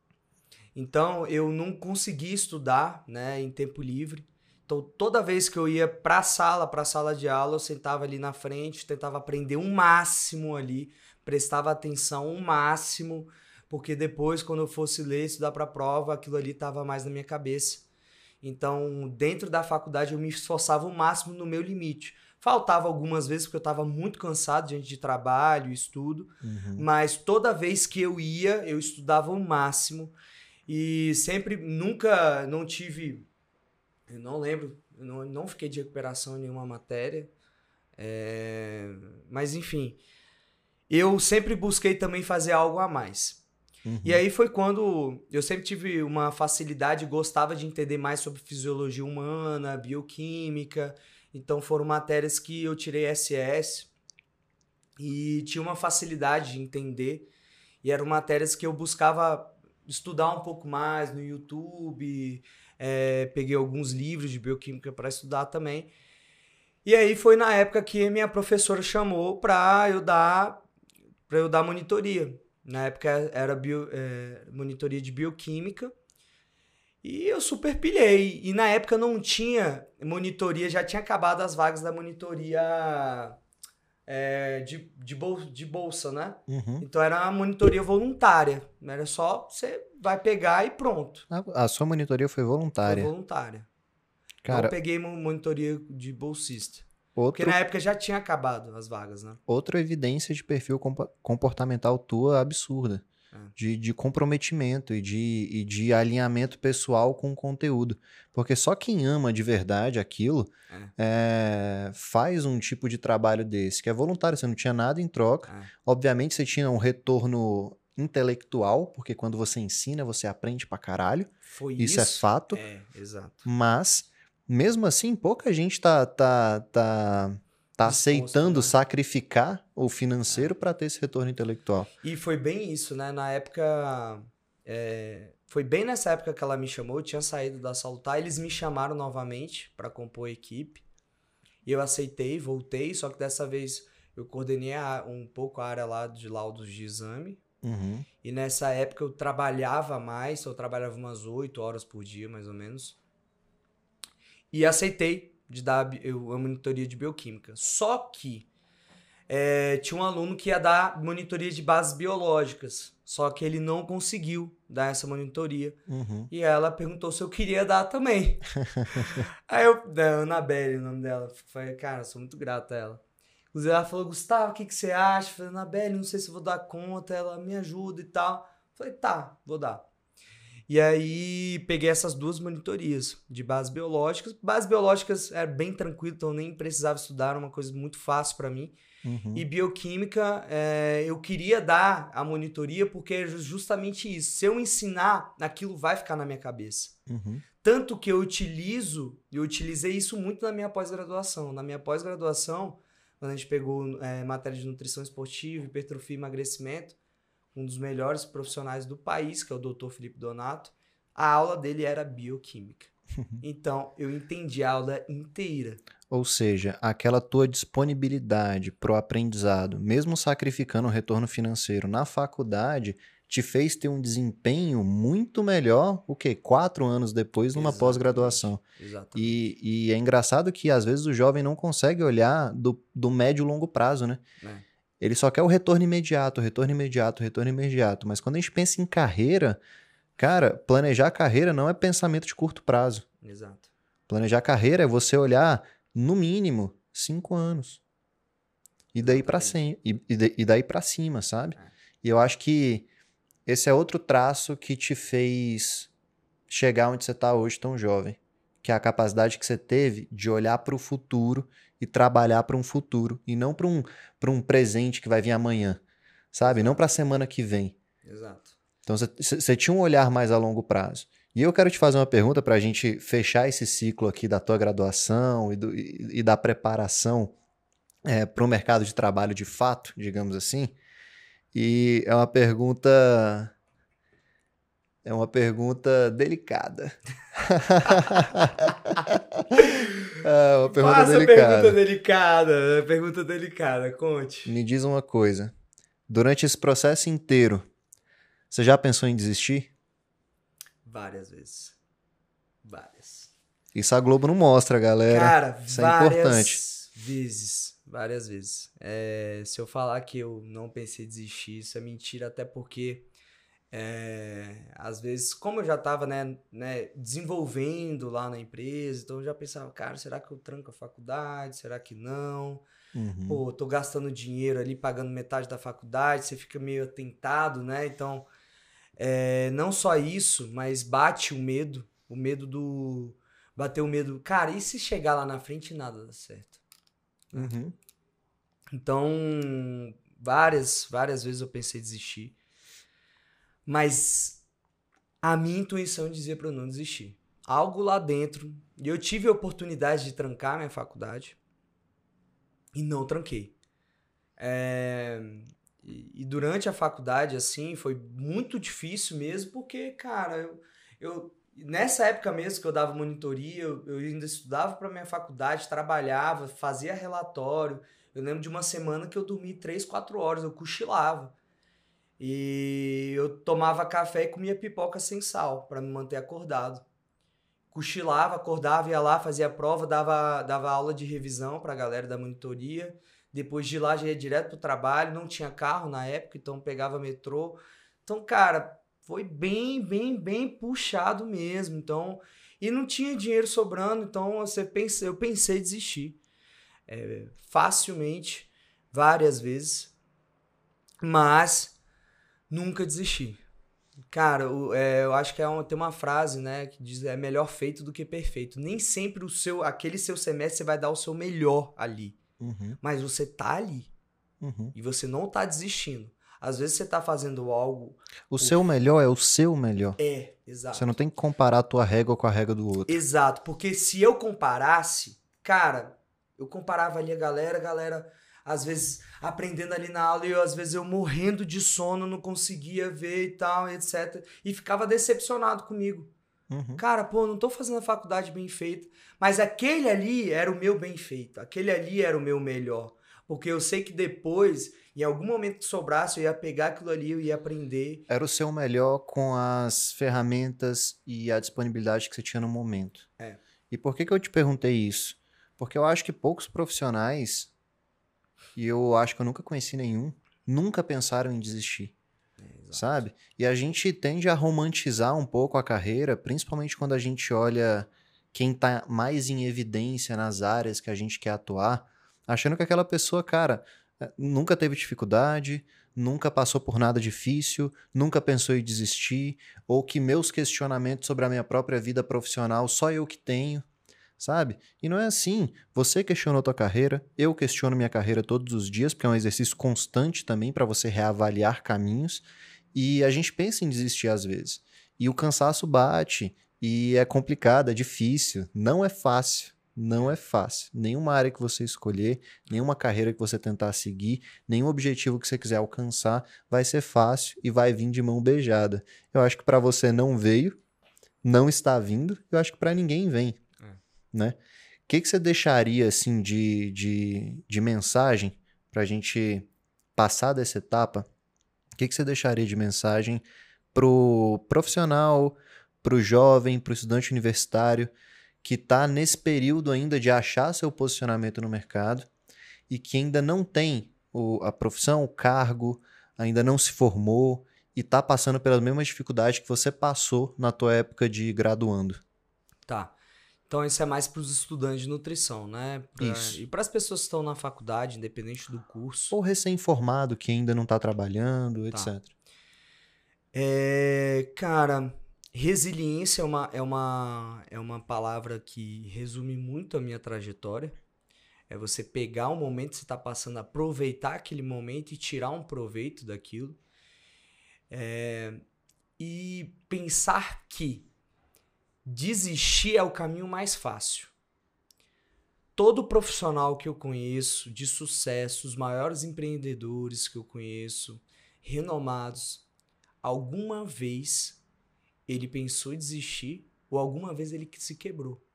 Então, eu não conseguia estudar, né, em tempo livre. Então, toda vez que eu ia para a sala, para a sala de aula, eu sentava ali na frente, tentava aprender o máximo ali, prestava atenção o máximo, porque depois, quando eu fosse ler, estudar para a prova, aquilo ali estava mais na minha cabeça. Então, dentro da faculdade, eu me esforçava o máximo no meu limite. Faltava algumas vezes porque eu estava muito cansado diante de trabalho, estudo, Uhum. mas toda vez que eu ia, eu estudava o máximo e sempre, nunca, não tive, eu não lembro, eu não, não fiquei de recuperação em nenhuma matéria, é, mas enfim, eu sempre busquei também fazer algo a mais. Uhum. E aí foi quando eu sempre tive uma facilidade, gostava de entender mais sobre fisiologia humana, bioquímica. Então foram matérias que eu tirei SS e tinha uma facilidade de entender. E eram matérias que eu buscava estudar um pouco mais no YouTube, é, peguei alguns livros de bioquímica para estudar também. E aí foi na época que minha professora chamou para eu dar para eu dar monitoria. Na época era bio, é, monitoria de bioquímica. E eu super pilhei. E na época não tinha monitoria, já tinha acabado as vagas da monitoria é, de, de, bolsa, de bolsa, né? Uhum. Então era uma monitoria voluntária. Era só você vai pegar e pronto. A, a sua monitoria foi voluntária. Foi voluntária. Cara, eu peguei monitoria de bolsista. Outro, Porque na época já tinha acabado as vagas, né? outra evidência de perfil comportamental tua absurda. É. De, de comprometimento e de, e de alinhamento pessoal com o conteúdo. Porque só quem ama de verdade aquilo é, faz um tipo de trabalho desse, que é voluntário, você não tinha nada em troca. É. Obviamente você tinha um retorno intelectual, porque quando você ensina, você aprende pra caralho. Foi Isso, isso. é fato. É, exato. Mas, mesmo assim, pouca gente tá, tá, tá, tá aceitando né? sacrificar o financeiro pra ter esse retorno intelectual. E foi bem isso, né? Na época. é, foi bem nessa época que ela me chamou, eu tinha saído da Salutar, eles me chamaram novamente para compor a equipe. E eu aceitei, voltei, só que dessa vez eu coordenei a- um pouco a área lá de laudos de exame. Uhum. E nessa época eu trabalhava mais, eu trabalhava umas 8 horas por dia, mais ou menos. E aceitei de dar eu- a monitoria de bioquímica. Só que é, tinha um aluno que ia dar monitoria de bases biológicas. Só que ele não conseguiu dar essa monitoria. Uhum. E ela perguntou se eu queria dar também. Aí eu, da Anabelle, o nome dela. Falei, cara, sou muito grato a ela. Inclusive, ela falou, Gustavo, o que, que você acha? Eu Falei, Anabelle, não sei se eu vou dar conta. Ela me ajuda e tal. Falei, tá, vou dar. E aí, peguei essas duas monitorias de bases biológicas. Bases biológicas era bem tranquilo, então eu nem precisava estudar, era uma coisa muito fácil para mim. Uhum. E bioquímica, é, eu queria dar a monitoria porque é ju- justamente isso. Se eu ensinar, aquilo vai ficar na minha cabeça. Uhum. Tanto que eu utilizo, eu utilizei isso muito na minha pós-graduação. Na minha pós-graduação, quando a gente pegou é, matéria de nutrição esportiva, hipertrofia e emagrecimento, um dos melhores profissionais do país, que é o Dr. Felipe Donato, a aula dele era bioquímica. Então, eu entendi a aula inteira. Ou seja, aquela tua disponibilidade pro aprendizado, mesmo sacrificando o retorno financeiro na faculdade, te fez ter um desempenho muito melhor, o quê? Quatro anos depois, numa pós-graduação. Exatamente. E, e é engraçado que às vezes o jovem não consegue olhar do, do médio e longo prazo, né? É. Ele só quer o retorno imediato, retorno imediato, retorno imediato. Mas quando a gente pensa em carreira, cara, planejar carreira não é pensamento de curto prazo. Exato. Planejar carreira é você olhar, no mínimo, cinco anos. E daí pra cima, e, e da- daí para cima, sabe? É. E eu acho que esse é outro traço que te fez chegar onde você tá hoje tão jovem, que é a capacidade que você teve de olhar para o futuro e trabalhar para um futuro e não para um um presente que vai vir amanhã, sabe? Não para a semana que vem. Exato. Então você- tinha um olhar mais a longo prazo. E eu quero te fazer uma pergunta para a gente fechar esse ciclo aqui da tua graduação e, do- e- e da preparação para o mercado de trabalho de fato, digamos assim. E é uma pergunta. É uma pergunta delicada. é uma pergunta Faça delicada. pergunta delicada. Pergunta delicada, conte. Me diz uma coisa. Durante esse processo inteiro, você já pensou em desistir? Várias vezes. Várias. Isso a Globo não mostra, galera. Cara, isso é várias importante. vezes. Várias vezes. É, se eu falar que eu não pensei em desistir, isso é mentira, até porque é, às vezes, como eu já estava né, né, desenvolvendo lá na empresa, então eu já pensava, cara, será que eu tranco a faculdade? Será que não? Uhum. pô, tô gastando dinheiro ali, pagando metade da faculdade, você fica meio atentado, né? Então, é, não só isso, mas bate o medo, o medo do. Bater o medo. Cara, e se chegar lá na frente e nada dá certo? Uhum. Então, Várias, várias vezes eu pensei em desistir. Mas a minha intuição dizia para eu não desistir. Algo lá dentro. E eu tive a oportunidade de trancar minha faculdade. E não tranquei. É, e, durante a faculdade, assim, foi muito difícil mesmo, porque, cara, eu, eu nessa época mesmo que eu dava monitoria, eu, eu ainda estudava para minha faculdade, trabalhava, fazia relatório. Eu lembro de uma semana que eu dormi 3, 4 horas, eu cochilava. E eu tomava café e comia pipoca sem sal para me manter acordado. Cochilava, acordava, ia lá, fazia prova, dava, dava aula de revisão para a galera da monitoria. Depois de lá já ia direto pro trabalho, não tinha carro na época, então pegava metrô. Então, cara, foi bem, bem, bem puxado mesmo. Então, e não tinha dinheiro sobrando, então você pensa, eu pensei desistir. É, facilmente, várias vezes. Mas nunca desisti. Cara, o, é, eu acho que é uma, tem uma frase, né, que diz é melhor feito do que perfeito. Nem sempre o seu, aquele seu semestre você vai dar o seu melhor ali. Uhum. Mas você tá ali. Uhum. E você não tá desistindo. Às vezes você tá fazendo algo. O seu melhor é o seu melhor. É, exato. Você não tem que comparar a tua régua com a régua do outro. Exato, porque se eu comparasse, cara, eu comparava ali a galera, a galera às vezes aprendendo ali na aula e eu, às vezes eu morrendo de sono, não conseguia ver e tal, etc. E ficava decepcionado comigo. Uhum. Cara, pô, não tô fazendo a faculdade bem feita. Mas aquele ali era o meu bem feito. Aquele ali era o meu melhor. Porque eu sei que depois, em algum momento que sobrasse, eu ia pegar aquilo ali, eu ia aprender. Era o seu melhor com as ferramentas e a disponibilidade que você tinha no momento. É. E por que, que eu te perguntei isso? Porque eu acho que poucos profissionais, e eu acho que eu nunca conheci nenhum, nunca pensaram em desistir sabe? E a gente tende a romantizar um pouco a carreira, principalmente quando a gente olha quem está mais em evidência nas áreas que a gente quer atuar, achando que aquela pessoa, cara, eh, nunca teve dificuldade, nunca passou por nada difícil, nunca pensou em desistir, ou que meus questionamentos sobre a minha própria vida profissional só eu que tenho, sabe? E não é assim. Você questionou tua carreira, eu questiono minha carreira todos os dias, porque é um exercício constante também para você reavaliar caminhos. E a gente pensa em desistir às vezes. E o cansaço bate, e é complicado, é difícil, não é fácil. Não é fácil. Nenhuma área que você escolher, nenhuma carreira que você tentar seguir, nenhum objetivo que você quiser alcançar vai ser fácil e vai vir de mão beijada. Eu acho que para você não veio, não está vindo, eu acho que para ninguém vem. Né? O que, que você deixaria assim de, de, de mensagem para a gente passar dessa etapa o que, que você deixaria de mensagem para o profissional, para o jovem, para o estudante universitário que está nesse período ainda de achar seu posicionamento no mercado e que ainda não tem o, a profissão, o cargo, ainda não se formou e está passando pelas mesmas dificuldades que você passou na tua época de graduando? Tá. Então isso é mais para os estudantes de nutrição, né? Pra... Isso. E para as pessoas que estão na faculdade, independente do curso. Ou recém-formado que ainda não está trabalhando, tá. etc. É, cara, resiliência é uma, é, uma, é uma palavra que resume muito a minha trajetória. É você pegar o momento que você está passando, aproveitar aquele momento e tirar um proveito daquilo. É, e pensar que desistir é o caminho mais fácil. Todo profissional que eu conheço de sucesso, os maiores empreendedores que eu conheço, renomados, alguma vez ele pensou em desistir ou alguma vez ele se quebrou.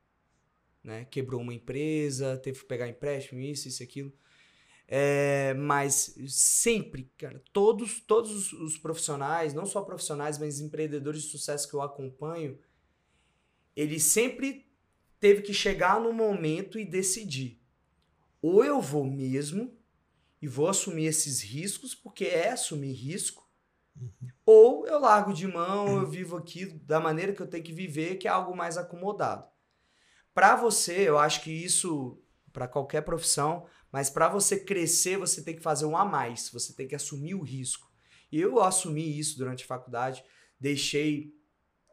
Né? Quebrou uma empresa, teve que pegar empréstimo, isso, isso, aquilo. É, mas sempre, cara, todos, todos os profissionais, não só profissionais, mas empreendedores de sucesso que eu acompanho, ele sempre teve que chegar no momento e decidir. Ou eu vou mesmo e vou assumir esses riscos, porque é assumir risco, uhum. ou eu largo de mão, eu vivo aqui da maneira que eu tenho que viver, que é algo mais acomodado. Para você, eu acho que isso para qualquer profissão, mas para você crescer, você tem que fazer um a mais, você tem que assumir o risco. E eu assumi isso durante a faculdade, deixei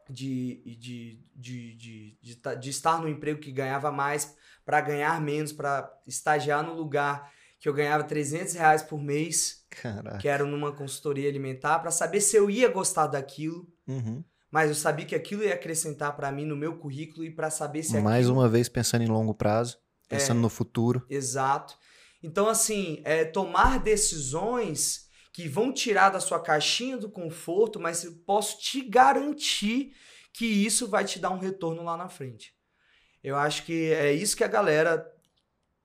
de, de, de, de, de, estar no emprego que ganhava mais para ganhar menos, para estagiar no lugar que eu ganhava 300 reais por mês, Caraca. que era numa consultoria alimentar, para saber se eu ia gostar daquilo. Uhum. Mas eu sabia que aquilo ia acrescentar para mim no meu currículo e para saber se Mais aquilo... uma vez pensando em longo prazo, pensando É. no futuro. Exato. Então, assim, é tomar decisões que vão tirar da sua caixinha do conforto, mas eu posso te garantir que isso vai te dar um retorno lá na frente. Eu acho que é isso que a galera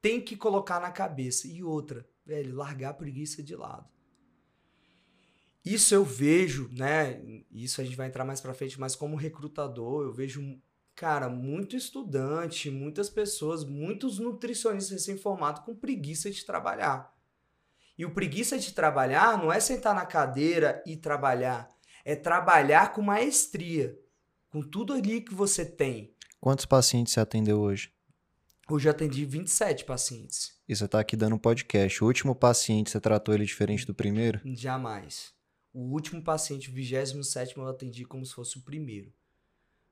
tem que colocar na cabeça. E outra, velho, largar a preguiça de lado. Isso eu vejo, né? Isso a gente vai entrar mais pra frente, mas como recrutador, eu vejo, cara, muito estudante, muitas pessoas, muitos nutricionistas recém-formados com preguiça de trabalhar. E o preguiça de trabalhar não é sentar na cadeira e trabalhar, é trabalhar com maestria, com tudo ali que você tem. Quantos pacientes você atendeu hoje? Hoje eu atendi 27 pacientes. E você tá aqui dando um podcast. O último paciente, você tratou ele diferente do primeiro? Jamais. O último paciente, o 27 eu atendi como se fosse o primeiro.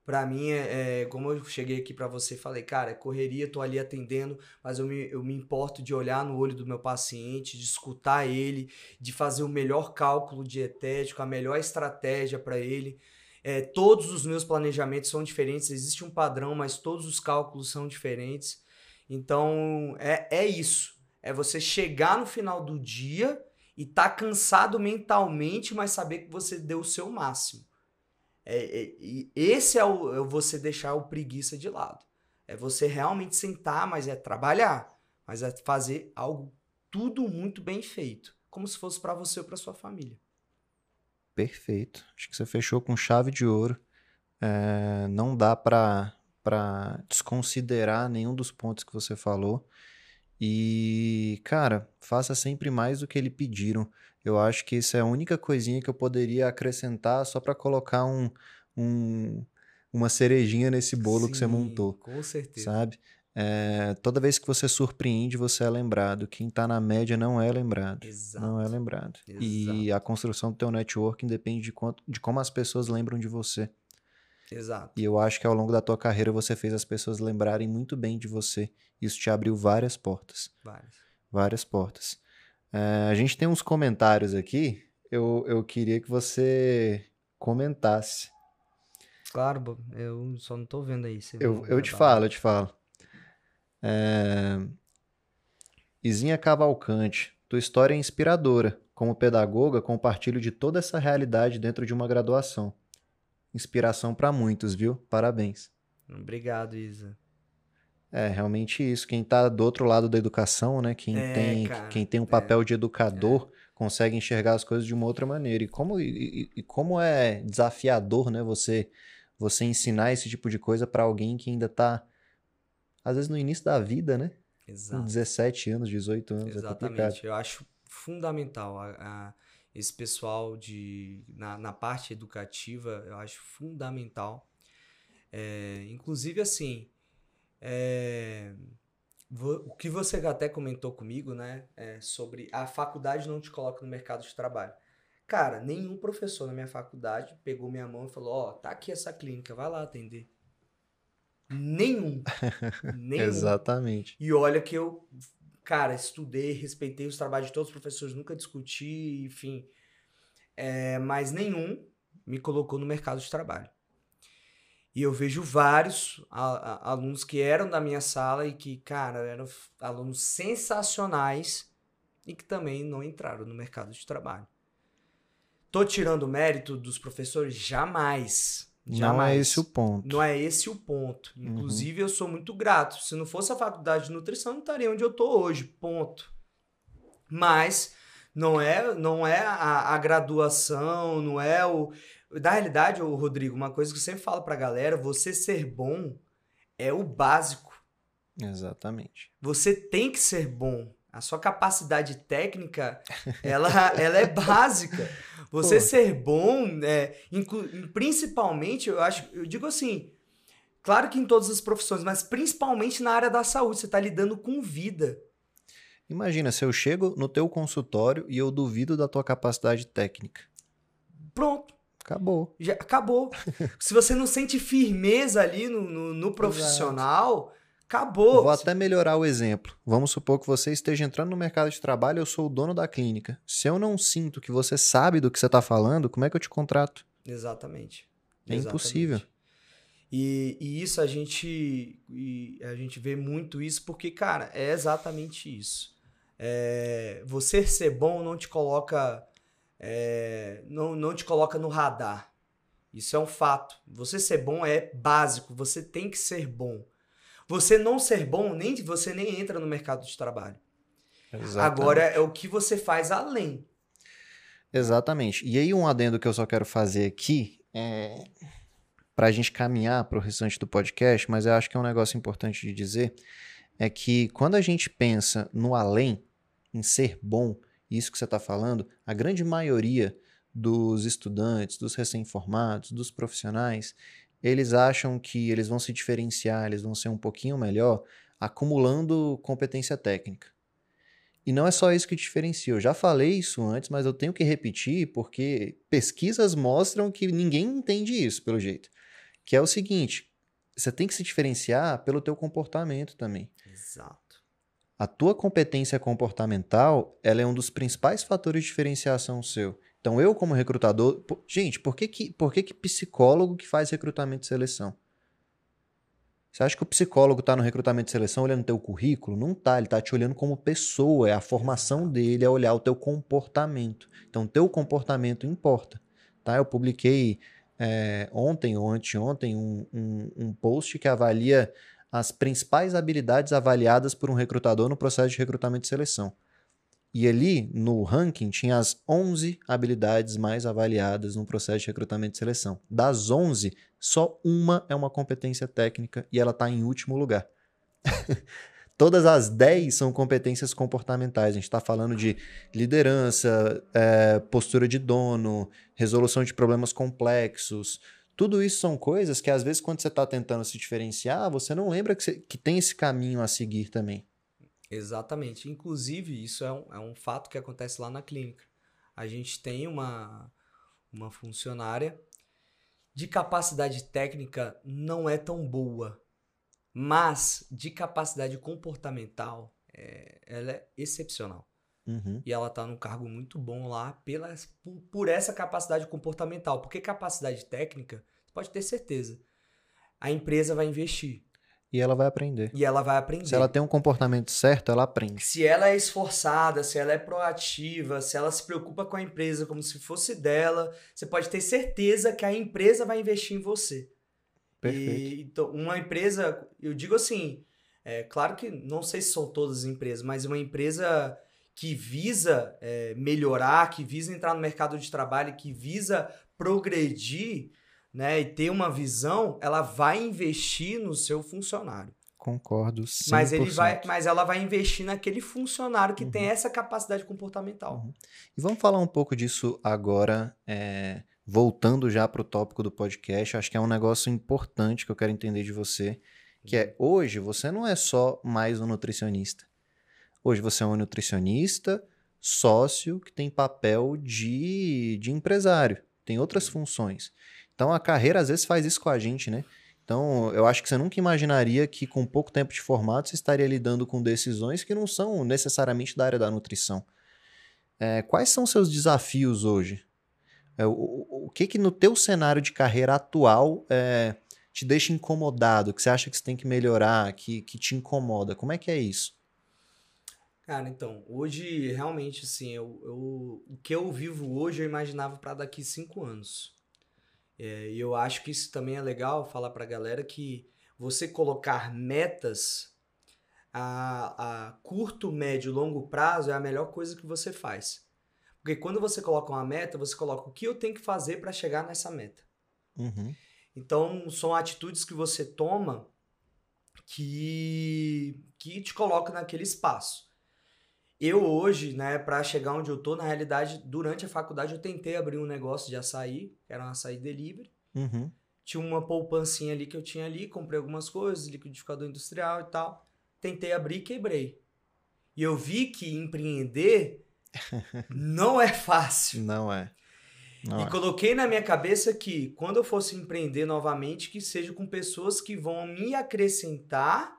Pra mim, é, é, como eu cheguei aqui pra você falei, cara, é correria, tô ali atendendo, mas eu me, eu me importo de olhar no olho do meu paciente, de escutar ele, de fazer o melhor cálculo dietético, a melhor estratégia pra ele. É, todos os meus planejamentos são diferentes, existe um padrão, mas todos os cálculos são diferentes. Então, é, é isso. É você chegar no final do dia e tá cansado mentalmente, mas saber que você deu o seu máximo. É, é- esse é o é você deixar o preguiça de lado. É você realmente sentar, mas é trabalhar, mas é fazer algo tudo muito bem feito, como se fosse para você ou para sua família. Perfeito. Acho que você fechou com chave de ouro. É, não dá pra para desconsiderar nenhum dos pontos que você falou. E, cara, faça sempre mais do que eles pediram. Eu acho que isso é a única coisinha que eu poderia acrescentar só pra colocar um, um- uma cerejinha nesse bolo que você Sim, montou. Com certeza. sabe? É, toda vez que você surpreende, você é lembrado. Quem tá na média não é lembrado. Exato. Não é lembrado. E a construção do teu networking depende de, quanto, de como as pessoas lembram de você. Exato. E eu acho que ao longo da tua carreira você fez as pessoas lembrarem muito bem de você. Isso te abriu várias portas. Vários. Várias portas. É, a gente tem uns comentários aqui. Eu, eu queria que você comentasse. Claro, eu só não tô vendo aí. Eu, eu te falo, eu te falo. É... Izinha Cavalcante, tua história é inspiradora. Como pedagoga, compartilho de toda essa realidade dentro de uma graduação. Inspiração para muitos, viu? Parabéns. Obrigado, Isa. É, realmente isso. Quem tá do outro lado da educação, né? Quem É, tem, cara, quem tem um é. papel de educador, consegue enxergar as coisas de uma outra maneira. E como, e, e- como é desafiador, né? Você, você ensinar esse tipo de coisa para alguém que ainda tá, às vezes, no início da vida, né? Com Exato. 17 anos, 18 anos, é. Exatamente. Eu acho fundamental a, a- esse pessoal de na, na parte educativa, eu acho fundamental. É, inclusive assim, é, o que você até comentou comigo, né, é, sobre a faculdade não te coloca no mercado de trabalho. Cara, nenhum professor na minha faculdade pegou minha mão e falou: Ó, tá aqui essa clínica, vai lá atender. Nenhum. Nenhum. Exatamente. E olha que eu, cara, estudei, respeitei os trabalhos de todos os professores, nunca discuti, enfim. É, mas nenhum me colocou no mercado de trabalho. E eu vejo vários a- a- alunos que eram da minha sala e que, cara, eram alunos sensacionais e que também não entraram no mercado de trabalho. Tô tirando o mérito dos professores? Jamais. Não é Jamais. esse o ponto. Não é esse o ponto. Uhum. Inclusive, eu sou muito grato. Se não fosse a faculdade de nutrição, eu não estaria onde eu tô hoje. Ponto. Mas não é, não é a, a graduação, não é o. Da realidade, ô, Rodrigo, uma coisa que eu sempre falo pra galera: você ser bom é o básico. Exatamente. Você tem que ser bom. A sua capacidade técnica, ela, ela é básica. Você Pô. ser bom, é, principalmente, eu acho, eu digo assim, claro que em todas as profissões, mas principalmente na área da saúde, você está lidando com vida. Imagina, se eu chego no teu consultório e eu duvido da tua capacidade técnica. Pronto, Acabou. já acabou. Se você não sente firmeza ali no, no, no profissional, Acabou. Vou até melhorar o exemplo. Vamos supor que você esteja entrando no mercado de trabalho, eu sou o dono da clínica. Se eu não sinto que você sabe do que você está falando, como é que eu te contrato? Exatamente. É Exatamente. impossível. E, e, isso a gente, a gente vê muito isso porque, cara, é exatamente isso. É, você ser bom não te coloca é, não, não te coloca no radar. Isso é um fato. Você ser bom é básico. Você tem que ser bom. Você não ser bom, nem você nem entra no mercado de trabalho. Exatamente. Agora é o que você faz além. Exatamente. E aí um adendo que eu só quero fazer aqui é para a gente caminhar para o restante do podcast, mas eu acho que é um negócio importante de dizer é que quando a gente pensa no além, em ser bom, isso que você está falando, a grande maioria dos estudantes, dos recém-formados, dos profissionais, eles acham que eles vão se diferenciar, eles vão ser um pouquinho melhor acumulando competência técnica. E não é só isso que diferencia. Eu já falei isso antes, mas eu tenho que repetir porque pesquisas mostram que ninguém entende isso, pelo jeito. Que é o seguinte, você tem que se diferenciar pelo teu comportamento também. Exato. A tua competência comportamental, ela é um dos principais fatores de diferenciação seu. Então, eu como recrutador... Gente, por que que, por que, que psicólogo que faz recrutamento e seleção? Você acha que o psicólogo está no recrutamento e seleção olhando teu currículo? Não tá, ele está te olhando como pessoa, é a formação dele, é olhar o teu comportamento. Então, teu comportamento importa. Tá? Eu publiquei é, ontem ou anteontem um, um, um post que avalia as principais habilidades avaliadas por um recrutador no processo de recrutamento e seleção. E ali, no ranking, tinha as 11 habilidades mais avaliadas no processo de recrutamento e seleção. Das 11, só uma é uma competência técnica e ela está em último lugar. Todas as 10 são competências comportamentais. A gente está falando de liderança, é, postura de dono, resolução de problemas complexos. Tudo isso são coisas que, às vezes, quando você está tentando se diferenciar, você não lembra que, você, que tem esse caminho a seguir também. Exatamente. Inclusive, isso é um, é um fato que acontece lá na clínica. A gente tem uma, uma funcionária de capacidade técnica não é tão boa, mas de capacidade comportamental é, ela é excepcional. Uhum. E ela está num cargo muito bom lá pela, por, por essa capacidade comportamental. Porque capacidade técnica, você pode ter certeza, a empresa vai investir. E ela vai aprender. E ela vai aprender. Se ela tem um comportamento certo, ela aprende. Se ela é esforçada, se ela é proativa, se ela se preocupa com a empresa como se fosse dela, você pode ter certeza que a empresa vai investir em você. Perfeito. E, então, uma empresa, eu digo assim, é claro que não sei se são todas as empresas, mas uma empresa que visa é, melhorar, que visa entrar no mercado de trabalho, que visa progredir, né, e ter uma visão, ela vai investir no seu funcionário. Concordo. 100%. Mas ele vai, mas ela vai investir naquele funcionário que uhum. tem essa capacidade comportamental. Uhum. E vamos falar um pouco disso agora, é, voltando já para o tópico do podcast. Acho que é um negócio importante que eu quero entender de você, que é uhum. hoje você não é só mais um nutricionista. Hoje você é um nutricionista, sócio que tem papel de, de empresário, tem outras funções. Então a carreira às vezes faz isso com a gente, né? Então eu acho que você nunca imaginaria que com pouco tempo de formato você estaria lidando com decisões que não são necessariamente da área da nutrição. É, quais são seus desafios hoje? É, o, o, o, que que no teu cenário de carreira atual é, te deixa incomodado, que você acha que você tem que melhorar, que, que te incomoda? Como é que é isso? Cara, então, hoje realmente, assim, eu, eu, o que eu vivo hoje eu imaginava para daqui cinco anos. É, e eu acho que isso também é legal falar para a galera que você colocar metas a, a curto, médio, longo prazo é a melhor coisa que você faz. Porque quando você coloca uma meta, você coloca o que eu tenho que fazer para chegar nessa meta. Uhum. Então, são atitudes que você toma que, que te colocam naquele espaço. Eu hoje, né, para chegar onde eu tô, na realidade, durante a faculdade eu tentei abrir um negócio de açaí, que era um açaí delivery. Uhum. Tinha uma poupancinha ali que eu tinha ali, comprei algumas coisas, liquidificador industrial e tal. Tentei abrir e quebrei. E eu vi que empreender não é fácil. Não é. Não e é. coloquei na minha cabeça que quando eu fosse empreender novamente, que seja com pessoas que vão me acrescentar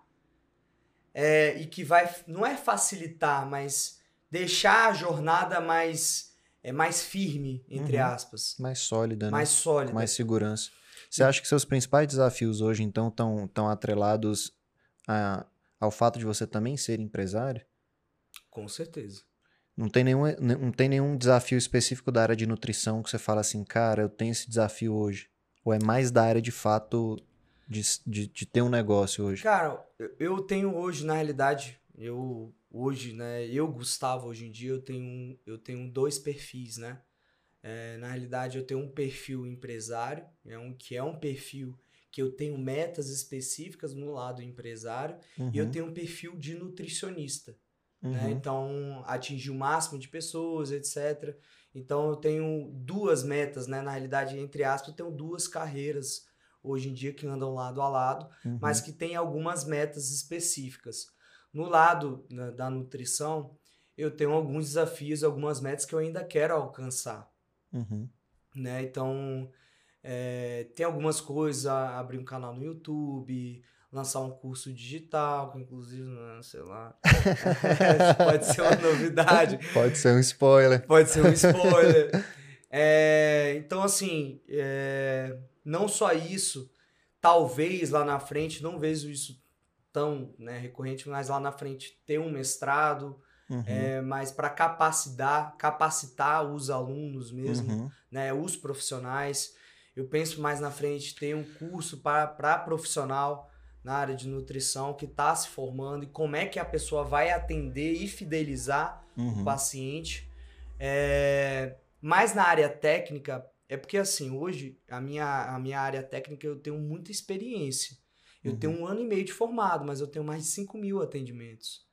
é, e que vai, não é facilitar, mas deixar a jornada mais, é, mais firme, entre Uhum. aspas. Mais sólida, né? Mais sólida. mais segurança. Você acha que seus principais desafios hoje, então, estão tão atrelados a- ao fato de você também ser empresário? Com certeza. Não tem, nenhum, não tem nenhum desafio específico da área de nutrição que você fala assim, cara, eu tenho esse desafio hoje? Ou é mais da área de fato de, de, de ter um negócio hoje? Cara, eu- tenho hoje, na realidade, eu hoje, né, eu, Gustavo, hoje em dia, eu tenho, eu tenho dois perfis, né? É, na realidade, eu tenho um perfil empresário, é um, que é um perfil que eu tenho metas específicas no lado empresário, e eu Uhum, tenho um perfil de nutricionista. né? uhum, Então, atingir o máximo de pessoas, etc. Então, eu tenho duas metas, né? Na realidade, entre aspas, eu tenho duas carreiras hoje em dia que andam lado a lado, uhum, mas que tem algumas metas específicas. No lado né, da nutrição, eu tenho alguns desafios, algumas metas que eu ainda quero alcançar uhum. né? Então, é, tem algumas coisas, abrir um canal no YouTube, lançar um curso digital, que inclusive, né, sei lá, pode ser uma novidade, Pode ser um spoiler. pode ser um spoiler. É, então, assim, é, não só isso, talvez lá na frente, não vejo isso tão né, recorrente, mas lá na frente ter um mestrado, Uhum, é, mas para capacitar, capacitar os alunos mesmo, uhum, né, os profissionais. Eu penso mais na frente ter um curso para profissional na área de nutrição que está se formando e como é que a pessoa vai atender e fidelizar o uhum. paciente. É, mas na área técnica, é porque assim, hoje a minha, a minha área técnica eu tenho muita experiência. Eu Uhum. tenho um ano e meio de formado, mas eu tenho mais de 5 mil atendimentos.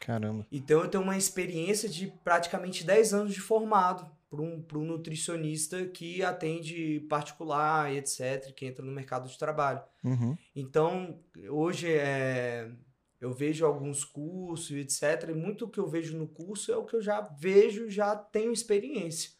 Caramba. Então eu tenho uma experiência de praticamente 10 anos de formado para um, pra um nutricionista que atende particular e etc., que entra no mercado de trabalho. Uhum, Então, hoje é, eu vejo alguns cursos e etc., e muito que eu vejo no curso é o que eu já vejo, já tenho experiência.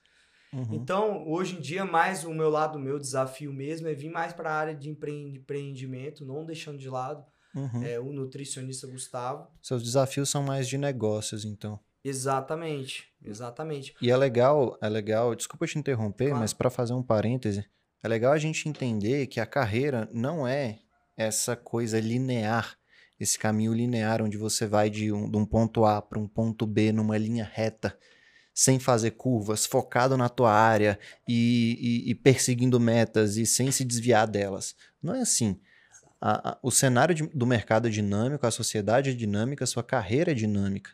Uhum. Então, hoje em dia, mais o meu lado, o meu desafio mesmo é vir mais para a área de empre- empreendimento, não deixando de lado uhum. é, o nutricionista Gustavo. Seus desafios são mais de negócios, então. Exatamente, exatamente. E é legal, é legal, desculpa te interromper, Claro. mas para fazer um parêntese, é legal a gente entender que a carreira não é essa coisa linear, esse caminho linear onde você vai de um, de um ponto A para um ponto B numa linha reta, sem fazer curvas, focado na tua área e, e- e perseguindo metas e sem se desviar delas. Não é assim. A- a- o cenário de- do mercado é dinâmico, a sociedade é dinâmica, a sua carreira é dinâmica.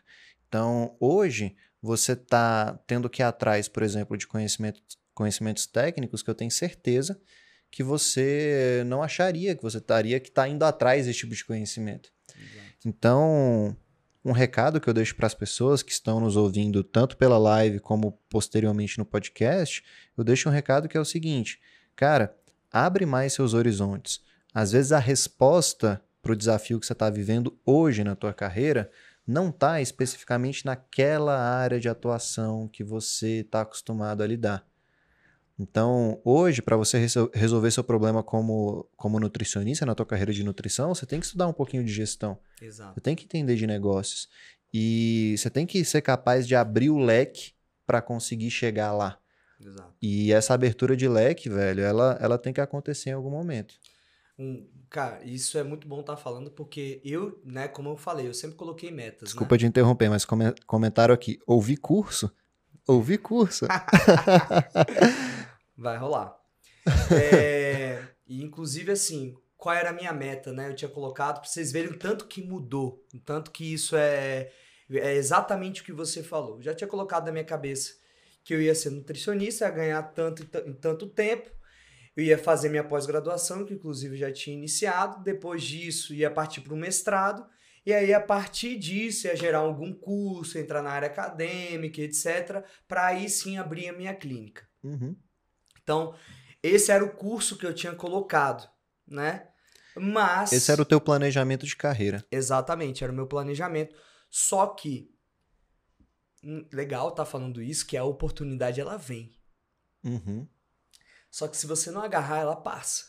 Então, hoje, você está tendo que ir atrás, por exemplo, de conhecimentos, conhecimentos técnicos que eu tenho certeza que você não acharia que você estaria que está indo atrás desse tipo de conhecimento. Então, um recado que eu deixo para as pessoas que estão nos ouvindo tanto pela live como posteriormente no podcast, eu deixo um recado que é o seguinte, cara, abre mais seus horizontes. Às vezes a resposta para o desafio que você está vivendo hoje na tua carreira não está especificamente naquela área de atuação que você está acostumado a lidar. Então, hoje, para você resol- resolver seu problema como, como nutricionista na tua carreira de nutrição, você tem que estudar um pouquinho de gestão. Exato. Você tem que entender de negócios. E você tem que ser capaz de abrir o leque para conseguir chegar lá. Exato. E essa abertura de leque, velho, ela, ela tem que acontecer em algum momento. Um, cara, isso é muito bom estar falando porque eu, né, como eu falei, eu sempre coloquei metas, Desculpa de interromper, mas come- comentaram aqui. Ouvi curso? Ouvi curso. Vai rolar. É, e inclusive assim, qual era a minha meta, né? Eu tinha colocado para vocês verem o tanto que mudou, o tanto que isso é, é exatamente o que você falou. Eu já tinha colocado na minha cabeça que eu ia ser nutricionista, ia ganhar tanto em ta- em tanto tempo. Eu ia fazer minha pós-graduação, que inclusive já tinha iniciado. Depois disso, ia partir para o mestrado. E aí, a partir disso, ia gerar algum curso, entrar na área acadêmica, etc. Para aí sim abrir a minha clínica. Uhum. Então, esse era o curso que eu tinha colocado, né? Mas. Esse era o teu planejamento de carreira. Exatamente, era o meu planejamento. Só que. hum, Legal tá falando isso, que a oportunidade ela vem. Uhum. Só que se você não agarrar, ela passa.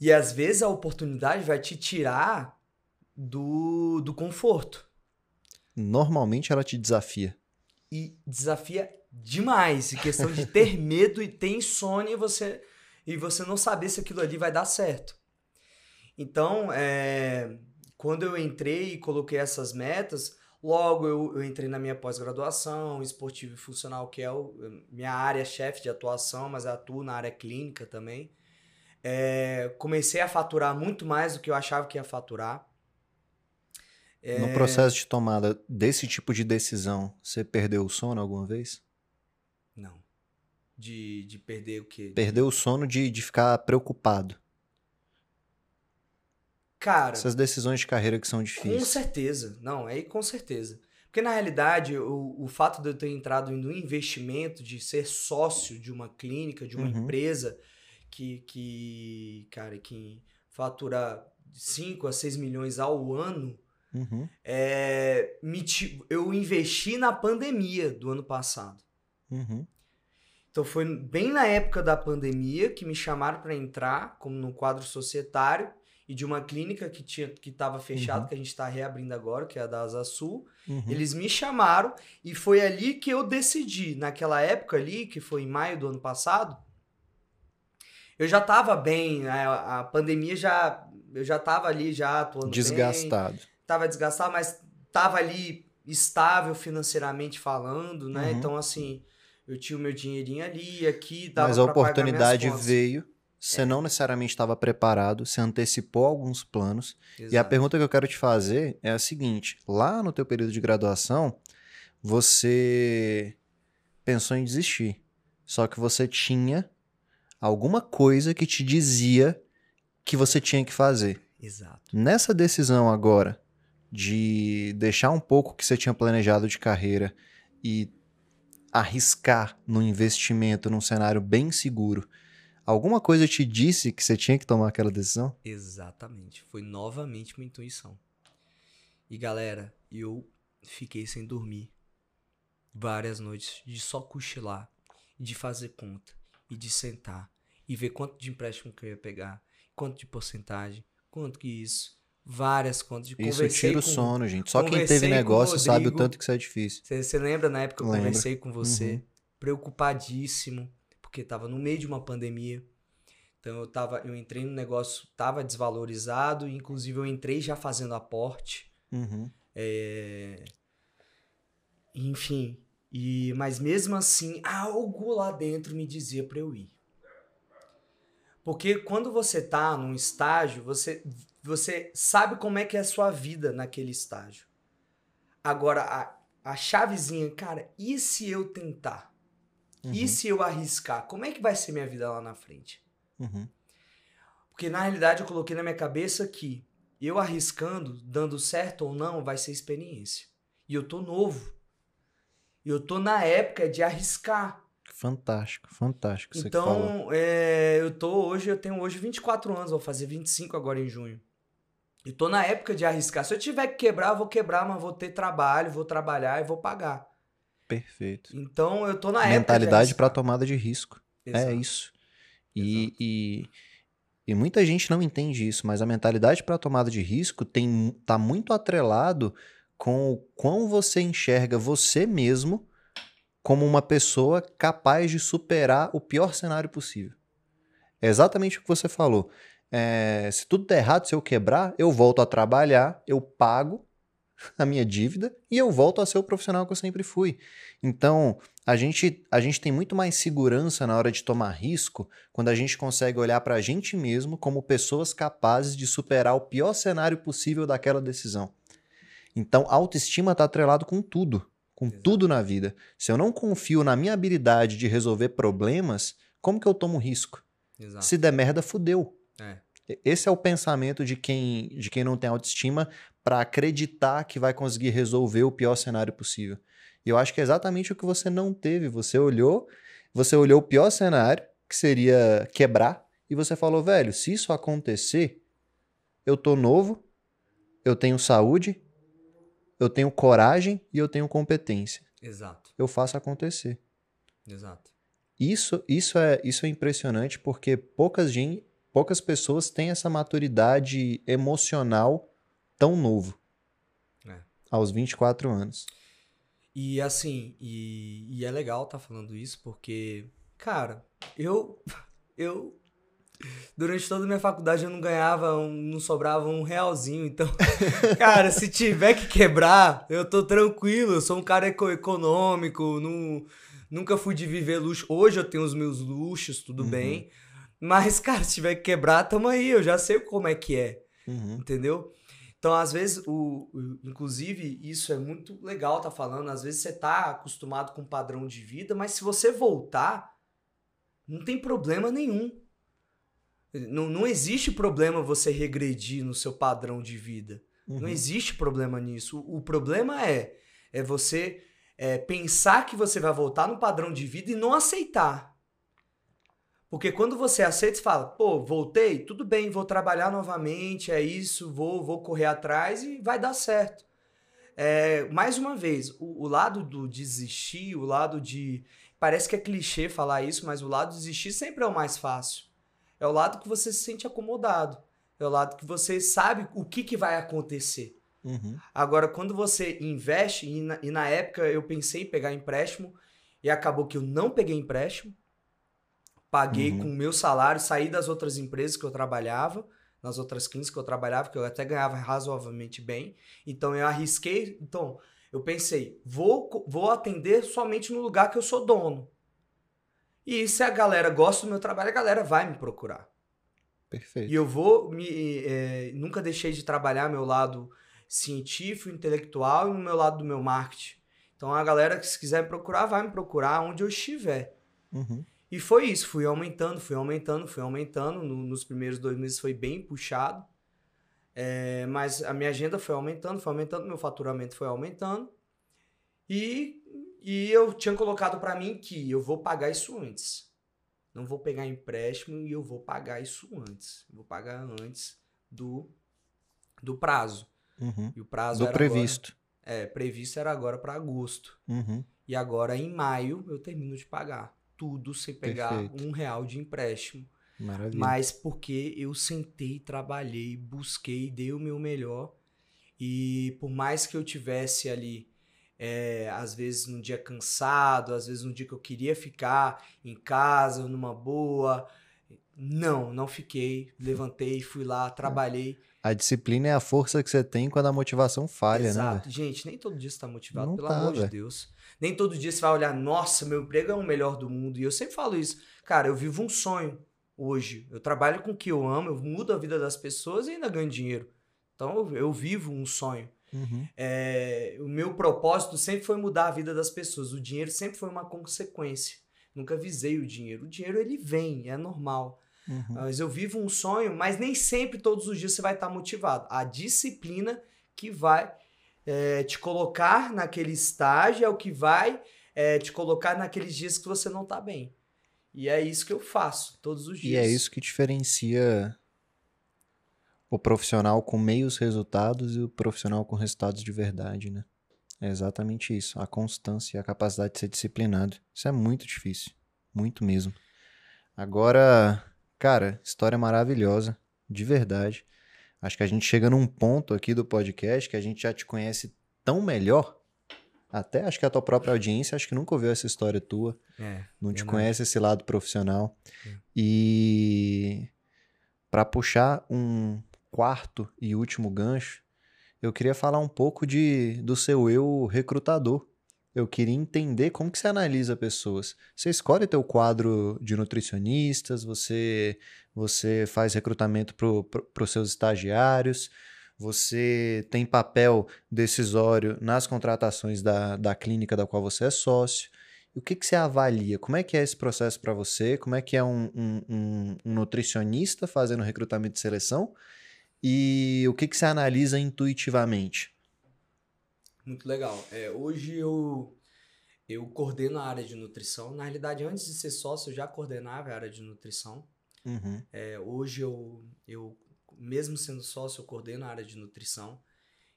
E às vezes a oportunidade vai te tirar do, do conforto. Normalmente ela te desafia. E desafia demais. Em questão de ter medo e ter insônia e você, e você não saber se aquilo ali vai dar certo. Então, é, quando eu entrei e coloquei essas metas, logo eu, eu entrei na minha pós-graduação, esportivo e funcional, que é o, minha área chefe de atuação, mas eu atuo na área clínica também. É, comecei a faturar muito mais do que eu achava que ia faturar. É... No processo de tomada desse tipo de decisão, você perdeu o sono alguma vez? Não. De, de perder o quê? Perdeu o sono de, de ficar preocupado. Cara. Essas decisões de carreira que são difíceis. Com certeza. Não, aí com certeza. Porque na realidade, o, o fato de eu ter entrado um investimento, de ser sócio de uma clínica, de uma uhum. empresa que, que, cara, que fatura 5 a 6 milhões ao ano, Uhum. É, me, eu investi na pandemia do ano passado. Uhum. Então foi bem na época da pandemia que me chamaram para entrar como no quadro societário e de uma clínica que tinha que estava fechada, uhum. que a gente está reabrindo agora, que é a da Asa Sul. Uhum. Eles me chamaram e foi ali que eu decidi, naquela época ali, que foi em maio do ano passado, eu já estava bem, a, a, pandemia já eu já estava ali já atuando desgastado. Bem, tava desgastado, mas tava ali estável financeiramente falando, né? Uhum. Então, assim, eu tinha o meu dinheirinho ali, aqui, dava Mas a oportunidade veio, você é. não necessariamente estava preparado, você antecipou alguns planos. Exato. E a pergunta que eu quero te fazer é a seguinte: lá no teu período de graduação, você pensou em desistir. Só que você tinha alguma coisa que te dizia que você tinha que fazer. Exato. Nessa decisão agora, de deixar um pouco que você tinha planejado de carreira e arriscar no investimento num cenário bem seguro. Alguma coisa te disse que você tinha que tomar aquela decisão? Exatamente. Foi novamente uma intuição. E galera, eu fiquei sem dormir várias noites de só cochilar, de fazer conta e de sentar e ver quanto de empréstimo que eu ia pegar, quanto de porcentagem, quanto que isso, várias contas. Isso tira o sono, gente. Só quem teve negócio Rodrigo, sabe o tanto que isso é difícil. Você lembra na época que eu conversei com você? Uhum. Preocupadíssimo, porque tava no meio de uma pandemia. Então eu tava, eu entrei no negócio, tava desvalorizado, inclusive eu entrei já fazendo aporte. Uhum. É... Enfim, e mas mesmo assim, algo lá dentro me dizia para eu ir. Porque quando você tá num estágio, você você sabe como é que é a sua vida naquele estágio. Agora, a, a chavezinha, cara, e se eu tentar? Uhum. E se eu arriscar? Como é que vai ser minha vida lá na frente? Uhum. Porque na realidade eu coloquei na minha cabeça que eu arriscando, dando certo ou não, vai ser experiência. E eu tô novo. Eu tô na época de arriscar. Fantástico, fantástico. Então, é, eu tô hoje, eu tenho hoje 24 anos, vou fazer 25 agora em junho. E tô na época de arriscar. Se eu tiver que quebrar, eu vou quebrar, mas vou ter trabalho, vou trabalhar e vou pagar. Perfeito. Então eu tô na Mentalidade para tomada de risco. É Exato. É isso. E, e, e, muita gente não entende isso, mas a mentalidade para tomada de risco tem tá muito atrelado com o quão você enxerga você mesmo como uma pessoa capaz de superar o pior cenário possível. É exatamente o que você falou. É, se tudo der errado, se eu quebrar, eu volto a trabalhar, eu pago a minha dívida e eu volto a ser o profissional que eu sempre fui. Então, a gente, a gente tem muito mais segurança na hora de tomar risco quando a gente consegue olhar para a gente mesmo como pessoas capazes de superar o pior cenário possível daquela decisão. Então, autoestima está atrelado com tudo, com Exato. tudo na vida. Se eu não confio na minha habilidade de resolver problemas, como que eu tomo risco? Exato. Se der merda, fudeu. É. Esse é o pensamento de quem, de quem não tem autoestima para acreditar que vai conseguir resolver o pior cenário possível. E eu acho que é exatamente o que você não teve. Você olhou, você olhou o pior cenário, que seria quebrar, e você falou, velho, se isso acontecer, eu tô novo, eu tenho saúde, eu tenho coragem e eu tenho competência. Exato. Eu faço acontecer. Exato. Isso, isso, é, isso é impressionante porque poucas, poucas pessoas têm essa maturidade emocional tão novo. É. Aos 24 anos. E assim, e, e é legal tá falando isso, porque, cara, eu. Eu. Durante toda a minha faculdade eu não ganhava, um, não sobrava um realzinho. Então, cara, se tiver que quebrar, eu tô tranquilo. Eu sou um cara eco econômico, não, nunca fui de viver luxo. Hoje eu tenho os meus luxos, tudo Uhum. bem. Mas, cara, se tiver que quebrar, tamo aí. Eu já sei como é que é. Uhum. Entendeu? Então, às vezes, o, o- inclusive, isso é muito legal tá falando. Às vezes você tá acostumado com um padrão de vida, mas se você voltar, não tem problema nenhum. Não, não existe problema você regredir no seu padrão de vida. Uhum. Não existe problema nisso. O, o problema é, é você é, pensar que você vai voltar no padrão de vida e não aceitar. Porque quando você aceita, você fala, pô, voltei, tudo bem, vou trabalhar novamente, é isso, vou, vou correr atrás e vai dar certo. É, mais uma vez, o, o lado do desistir, o lado de. Parece que é clichê falar isso, mas o lado de desistir sempre é o mais fácil. É o lado que você se sente acomodado. É o lado que você sabe o que, que vai acontecer. Uhum. Agora, quando você investe, e na, e na época eu pensei em pegar empréstimo, e acabou que eu não peguei empréstimo, paguei Uhum. com o meu salário, saí das outras empresas que eu trabalhava, nas outras clínicas que eu trabalhava, que eu até ganhava razoavelmente bem. Então eu arrisquei, então eu pensei, vou, vou atender somente no lugar que eu sou dono. E se a galera gosta do meu trabalho, a galera vai me procurar. Perfeito. E eu vou me. é, nunca deixei de trabalhar meu lado científico, intelectual e no meu lado do meu marketing. Então a galera que se quiser me procurar, vai me procurar onde eu estiver. Uhum. E foi isso, fui aumentando, fui aumentando, fui aumentando. No- nos primeiros dois meses foi bem puxado. É, mas a minha agenda foi aumentando, foi aumentando, meu faturamento foi aumentando. E, e eu tinha colocado para mim que eu vou pagar isso antes. Não vou pegar empréstimo e eu vou pagar isso antes. Vou pagar antes do, do prazo. Uhum. E o prazo Do previsto. Agora, é, previsto era agora para agosto. Uhum. E agora, em maio, eu termino de pagar. Tudo sem pegar Perfeito. um real de empréstimo. Maravilha. Mas porque eu sentei, trabalhei, busquei, dei o meu melhor. E por mais que eu tivesse ali, é, às vezes num dia cansado, às vezes num dia que eu queria ficar em casa, numa boa. Não, não fiquei. Levantei, fui lá, trabalhei. A disciplina é a força que você tem quando a motivação falha, né? Exato. Gente, nem todo dia você tá motivado, Não pelo tá, amor de velho. Deus. Nem todo dia você vai olhar, nossa, meu emprego é o melhor do mundo. E eu sempre falo isso. Cara, eu vivo um sonho hoje. Eu trabalho com o que eu amo, eu mudo a vida das pessoas e ainda ganho dinheiro. Então eu, vivo um sonho. Uhum. É, o meu propósito sempre foi mudar a vida das pessoas. O dinheiro sempre foi uma consequência. Nunca visei o dinheiro. O dinheiro ele vem, é normal. Uhum. Mas eu vivo um sonho, mas nem sempre todos os dias você vai estar motivado. A disciplina que vai é, te colocar naquele estágio é o que vai é, te colocar naqueles dias que você não tá bem. E é isso que eu faço todos os dias. E é isso que diferencia o profissional com meios resultados e o profissional com resultados de verdade, né? É exatamente isso. A constância e a capacidade de ser disciplinado. Isso é muito difícil. Muito mesmo. Agora, cara, história maravilhosa. De verdade. Acho que a gente chega num ponto aqui do podcast que a gente já te conhece tão melhor. Até acho que a tua própria audiência acho que nunca ouviu essa história tua É, não te Verdade. conhece esse lado profissional. É. E para puxar um quarto e último gancho, eu queria falar um pouco de do seu eu recrutador. Eu queria entender como que você analisa pessoas. Você escolhe teu quadro de nutricionistas, você você faz recrutamento para os seus estagiários, você tem papel decisório nas contratações da, da clínica da qual você é sócio. E o que, que você avalia? Como é que é esse processo para você? Como é que é um, um- um- um nutricionista fazendo recrutamento de seleção? E o que, que você analisa intuitivamente? Muito legal. É, hoje eu, eu coordeno a área de nutrição. Na realidade, antes de ser sócio, eu já coordenava a área de nutrição. Uhum, É, hoje eu, eu, mesmo sendo sócio, eu coordeno a área de nutrição.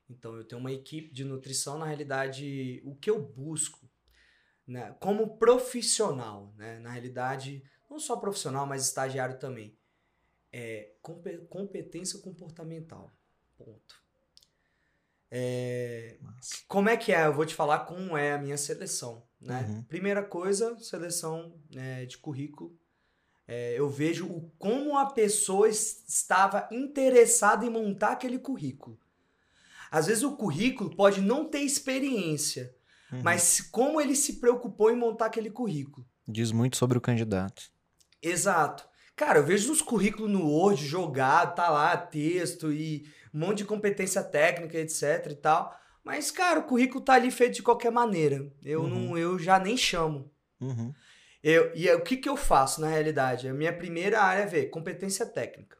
Então eu tenho uma equipe de nutrição. Na realidade, o que eu busco, né, como profissional, né, na realidade, não só profissional, mas estagiário também, é compe- competência comportamental. Ponto. É, como é que é? Eu vou te falar como é a minha seleção. Né? Uhum. Primeira coisa, seleção né, de currículo. É, eu vejo o, como a pessoa es- estava interessada em montar aquele currículo. Às vezes o currículo pode não ter experiência, Uhum. mas como ele se preocupou em montar aquele currículo. Diz muito sobre o candidato. Exato. Cara, eu vejo uns currículos no Word jogado, tá lá, texto e um monte de competência técnica, etc e tal. Mas, cara, o currículo tá ali feito de qualquer maneira. Eu, Uhum. não, eu já nem chamo. Uhum. Eu, e é, o que, que eu faço na realidade? A minha primeira área é ver competência técnica.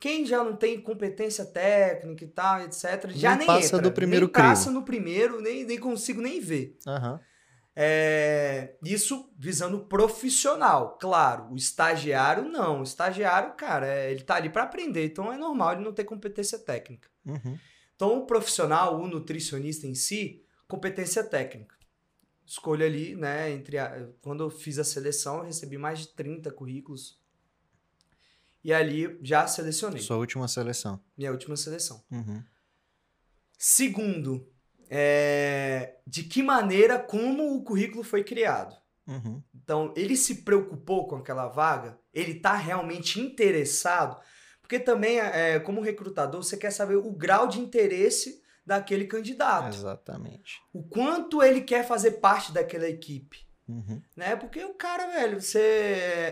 Quem já não tem competência técnica e tal, etc., já Nem nem, passa entra. do primeiro nem passa crivo. no primeiro, nem, nem consigo nem ver. Aham. É, isso visando profissional, claro. O estagiário, não. O estagiário, cara, é- ele tá ali para aprender, então é normal ele não ter competência técnica. Uhum. Então, o profissional, o nutricionista em si, competência técnica. Escolha ali, né, entre a- quando eu fiz a seleção, eu recebi mais de 30 currículos. E ali já selecionei. Sua última seleção. Minha última seleção. Uhum. Segundo, é, de que maneira, como o currículo foi criado. Uhum. Então, ele se preocupou com aquela vaga? Ele tá realmente interessado? Porque também, é, como recrutador, você quer saber o grau de interesse daquele candidato. Exatamente. O quanto ele quer fazer parte daquela equipe. Uhum. Né? Porque o cara, velho, você.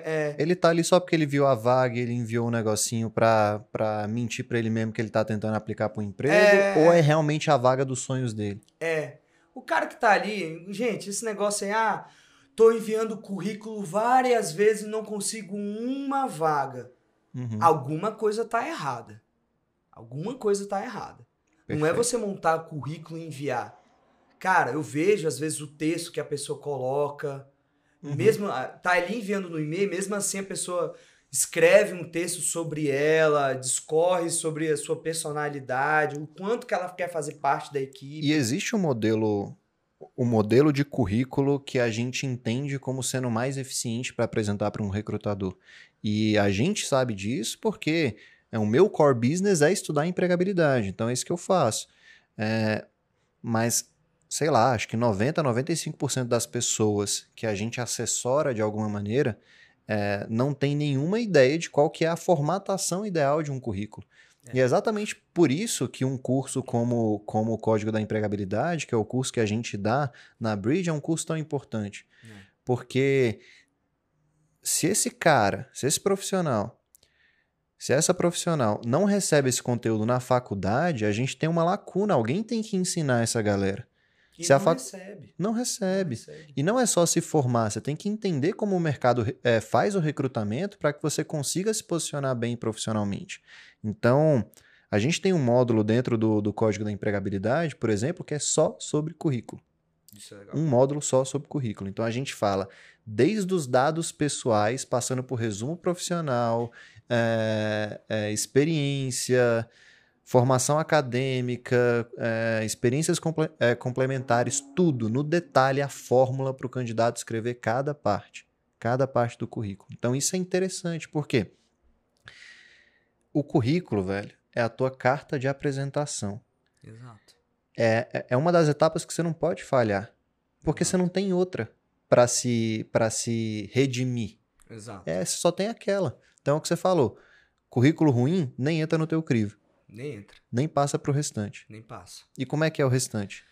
É, Ele tá ali só porque ele viu a vaga, ele enviou um negocinho pra, pra mentir pra ele mesmo que ele tá tentando aplicar pro emprego, É. ou é realmente a vaga dos sonhos dele? é. O cara que tá ali, gente, esse negócio aí, ah, tô enviando currículo várias vezes e não consigo uma vaga. Uhum. Alguma coisa tá errada. Alguma coisa tá errada. Não é Perfeito. você montar currículo e enviar. Cara, eu vejo às vezes o texto que a pessoa coloca, Uhum. mesmo ah, tá ali enviando no e-mail, mesmo assim a pessoa escreve um texto sobre ela, discorre sobre a sua personalidade, o quanto que ela quer fazer parte da equipe. E existe um modelo, o modelo de currículo que a gente entende como sendo mais eficiente para apresentar para um recrutador. E a gente sabe disso porque é, o meu core business é estudar empregabilidade, então é isso que eu faço. É, mas, sei lá, acho que 90, 95% das pessoas que a gente assessora de alguma maneira é, não tem nenhuma ideia de qual que é a formatação ideal de um currículo. E é exatamente por isso que um curso como, como o Código da Empregabilidade, que é o curso que a gente dá na Bridge, é um curso tão importante. É. Porque se esse cara, se esse profissional, se essa profissional não recebe esse conteúdo na faculdade, a gente tem uma lacuna. Alguém tem que ensinar essa galera. Se não fac- recebe. Não não recebe. E não é só se formar, você tem que entender como o mercado eh, faz o recrutamento para que você consiga se posicionar bem profissionalmente. Então, a gente tem um módulo dentro do, do Código da Empregabilidade, por exemplo, que é só sobre currículo. Isso é legal. Um módulo só sobre currículo. Então, a gente fala desde os dados pessoais, passando por resumo profissional, eh, eh, experiência, formação acadêmica, eh, experiências comple- eh, complementares, tudo no detalhe, a fórmula para o candidato escrever cada parte, cada parte do currículo. Então isso é interessante, porque o currículo, velho, é a tua carta de apresentação. Exato. É, é- é uma das etapas que você não pode falhar, porque você não tem outra para se, para se redimir. Exato. É, você só tem aquela. Então é o que você falou. Currículo ruim nem entra no teu crivo, Nem entra, nem passa pro restante. nem passa. E como é que é o restante?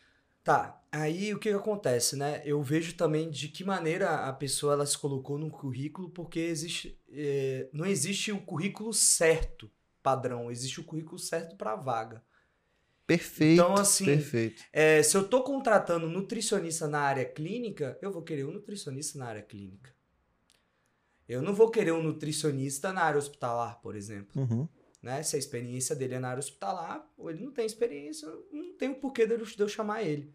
Tá, aí o que, que acontece, né? Eu vejo também de que maneira a pessoa ela se colocou no currículo, porque existe, eh, não existe o currículo certo padrão, existe o currículo certo para a vaga. Perfeito. Então, assim, Perfeito. Eh, se eu tô contratando nutricionista na área clínica, eu vou querer um nutricionista na área clínica. Eu não vou querer um nutricionista na área hospitalar, por exemplo. Uhum. Né? Se a experiência dele é na área hospitalar, ou ele não tem experiência, não tem o porquê de eu, chamar ele.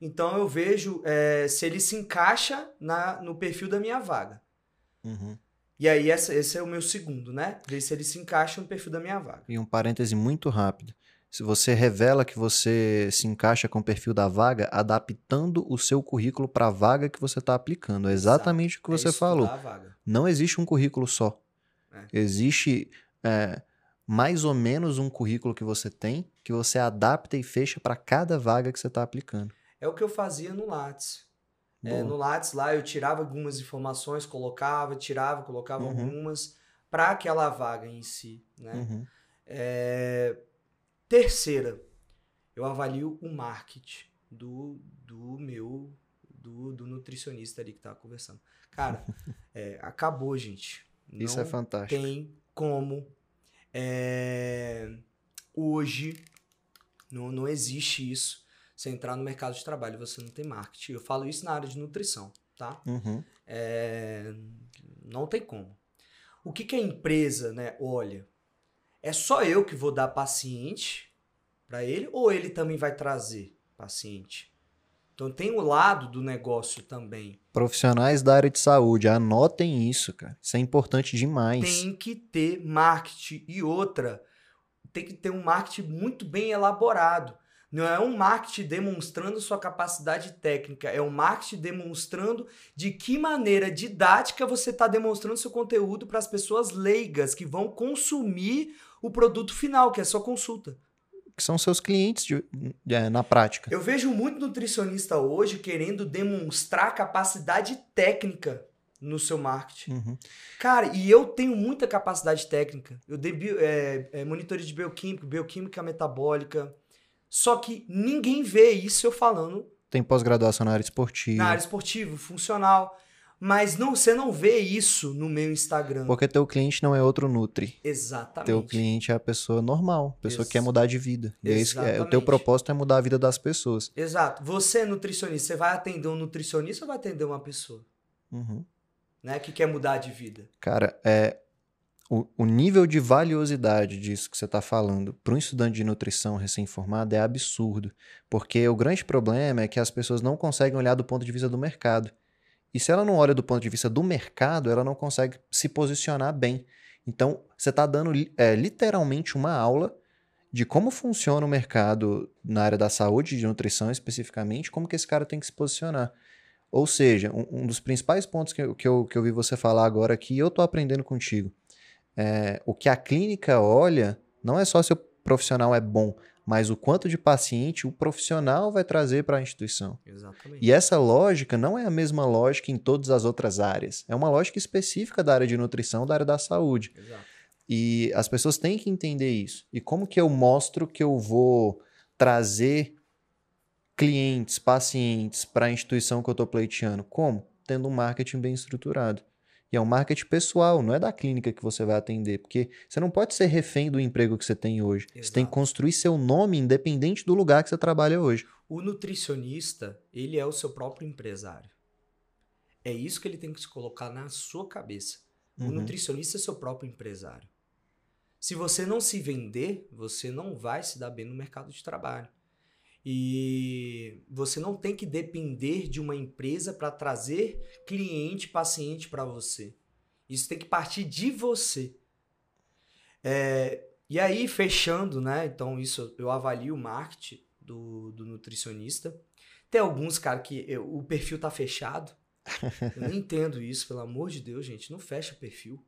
Então eu vejo é, se ele se encaixa na, no perfil da minha vaga. Uhum. E aí essa, esse é o meu segundo, né? Ver se ele se encaixa no perfil da minha vaga. E um parêntese muito rápido. Se você revela que você se encaixa com o perfil da vaga, adaptando o seu currículo para a vaga que você está aplicando. É exatamente o que É você estudar falou. Não existe um currículo só. É. Existe é, mais ou menos um currículo que você tem, que você adapta e fecha para cada vaga que você está aplicando. É o que eu fazia no Lattes. É, no Lattes lá eu tirava algumas informações, colocava, tirava, colocava Uhum. algumas para aquela vaga em si, né? Uhum. É, Terceira, eu avalio o marketing do, do meu, do, do nutricionista ali que tava conversando. Cara, é, acabou, gente. Isso Não é fantástico. tem como. É, Hoje, não, não existe isso. Você entrar no mercado de trabalho, você não tem marketing. Eu falo isso na área de nutrição, tá? Uhum. É, não tem como. O que, que a empresa, né, olha? É só eu que vou dar paciente para ele ou ele também vai trazer paciente? Então tem o lado do negócio também. Profissionais da área de saúde, anotem isso, cara. Isso é importante demais. Tem que ter marketing e outra, tem que ter um marketing muito bem elaborado. Não é um marketing demonstrando sua capacidade técnica, é um marketing demonstrando de que maneira didática você está demonstrando seu conteúdo para as pessoas leigas que vão consumir o produto final, que é a sua consulta. Que são seus clientes de- é, na prática. Eu vejo muito nutricionista hoje querendo demonstrar capacidade técnica no seu marketing. Uhum. Cara, e eu tenho muita capacidade técnica. Eu dei bio, é, é, de bioquímica, bioquímica metabólica. Só que ninguém vê isso eu falando Tem pós-graduação na área esportiva. na área esportiva, funcional. Mas não, você não vê isso no meu Instagram. Porque teu cliente não é outro Nutri. Exatamente. Teu cliente é a pessoa normal, a pessoa Ex- que quer mudar de vida. E é isso que é, o teu propósito é mudar a vida das pessoas. Exato. Você é nutricionista, você vai atender um nutricionista ou vai atender uma pessoa, Uhum. né, que quer mudar de vida? Cara, é, o, o nível de valiosidade disso que você está falando para um estudante de nutrição recém-formado é absurdo. Porque o grande problema é que as pessoas não conseguem olhar do ponto de vista do mercado. E se ela não olha do ponto de vista do mercado, ela não consegue se posicionar bem. Então, você está dando é, literalmente uma aula de como funciona o mercado na área da saúde, de nutrição especificamente, como que esse cara tem que se posicionar. Ou seja, um, um dos principais pontos que eu, que, eu, que eu vi você falar agora aqui, eu tô aprendendo contigo. É, o que a clínica olha não é só se o profissional é bom, mas o quanto de paciente o profissional vai trazer para a instituição. Exatamente. E essa lógica não é a mesma lógica em todas as outras áreas. É uma lógica específica da área de nutrição, da área da saúde. Exato. E as pessoas têm que entender isso. E como que eu mostro que eu vou trazer clientes, pacientes para a instituição que eu estou pleiteando? Como? Tendo um marketing bem estruturado. E é um marketing pessoal, não é da clínica que você vai atender, porque você não pode ser refém do emprego que você tem hoje. Você tem que Exato. construir seu nome independente do lugar que você trabalha hoje. O nutricionista, ele é o seu próprio empresário. É isso que ele tem que se colocar na sua cabeça. O Uhum. nutricionista é seu próprio empresário. Se você não se vender, você não vai se dar bem no mercado de trabalho. E você não tem que depender de uma empresa para trazer cliente, paciente para você. Isso tem que partir de você. É, e aí, fechando, né? Então, isso eu avalio o marketing do, do nutricionista. Tem alguns, cara, que eu- o perfil tá fechado. Eu não entendo isso, pelo amor de Deus, gente. Não fecha perfil.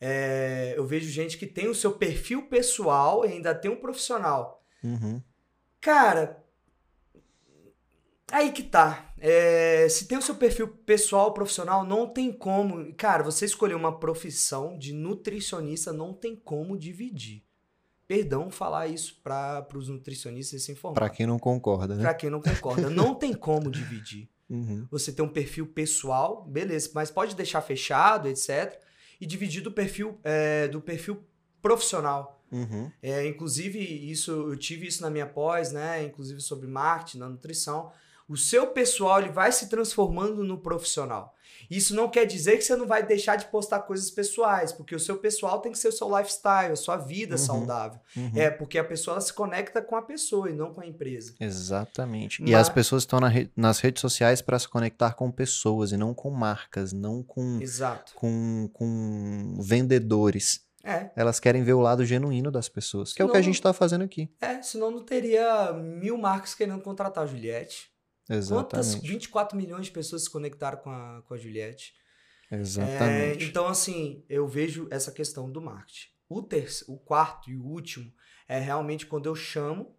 É, eu vejo gente que tem o seu perfil pessoal e ainda tem um profissional. Uhum. Cara, aí que tá. É, se tem o seu perfil pessoal, profissional, não tem como. Cara, você escolher uma profissão de nutricionista, não tem como dividir. Perdão falar isso para os nutricionistas sem informar. Para quem não concorda, né? Pra quem não concorda, não tem como dividir. Uhum. Você tem um perfil pessoal, beleza, mas pode deixar fechado, etc. E dividir do perfil, é, do perfil profissional. Uhum. É, inclusive, isso eu tive isso na minha pós, né? Inclusive sobre marketing, na nutrição. O seu pessoal ele vai se transformando no profissional. Isso não quer dizer que você não vai deixar de postar coisas pessoais, porque o seu pessoal tem que ser o seu lifestyle, a sua vida Uhum. saudável. Uhum. É porque a pessoa se conecta com a pessoa e não com a empresa. Exatamente. E Mas- as pessoas estão na re- nas redes sociais para se conectar com pessoas e não com marcas, não com, Exato. com, com vendedores. É, Elas querem ver o lado genuíno das pessoas, que é o que a Senão- gente está fazendo aqui. é, senão não teria mil marcas querendo contratar a Juliette. Quantas Exatamente. 24 milhões de pessoas se conectaram com a, com a Juliette? É, Exatamente. então, assim, eu vejo essa questão do marketing. O, terceiro, o quarto e o último é realmente quando eu chamo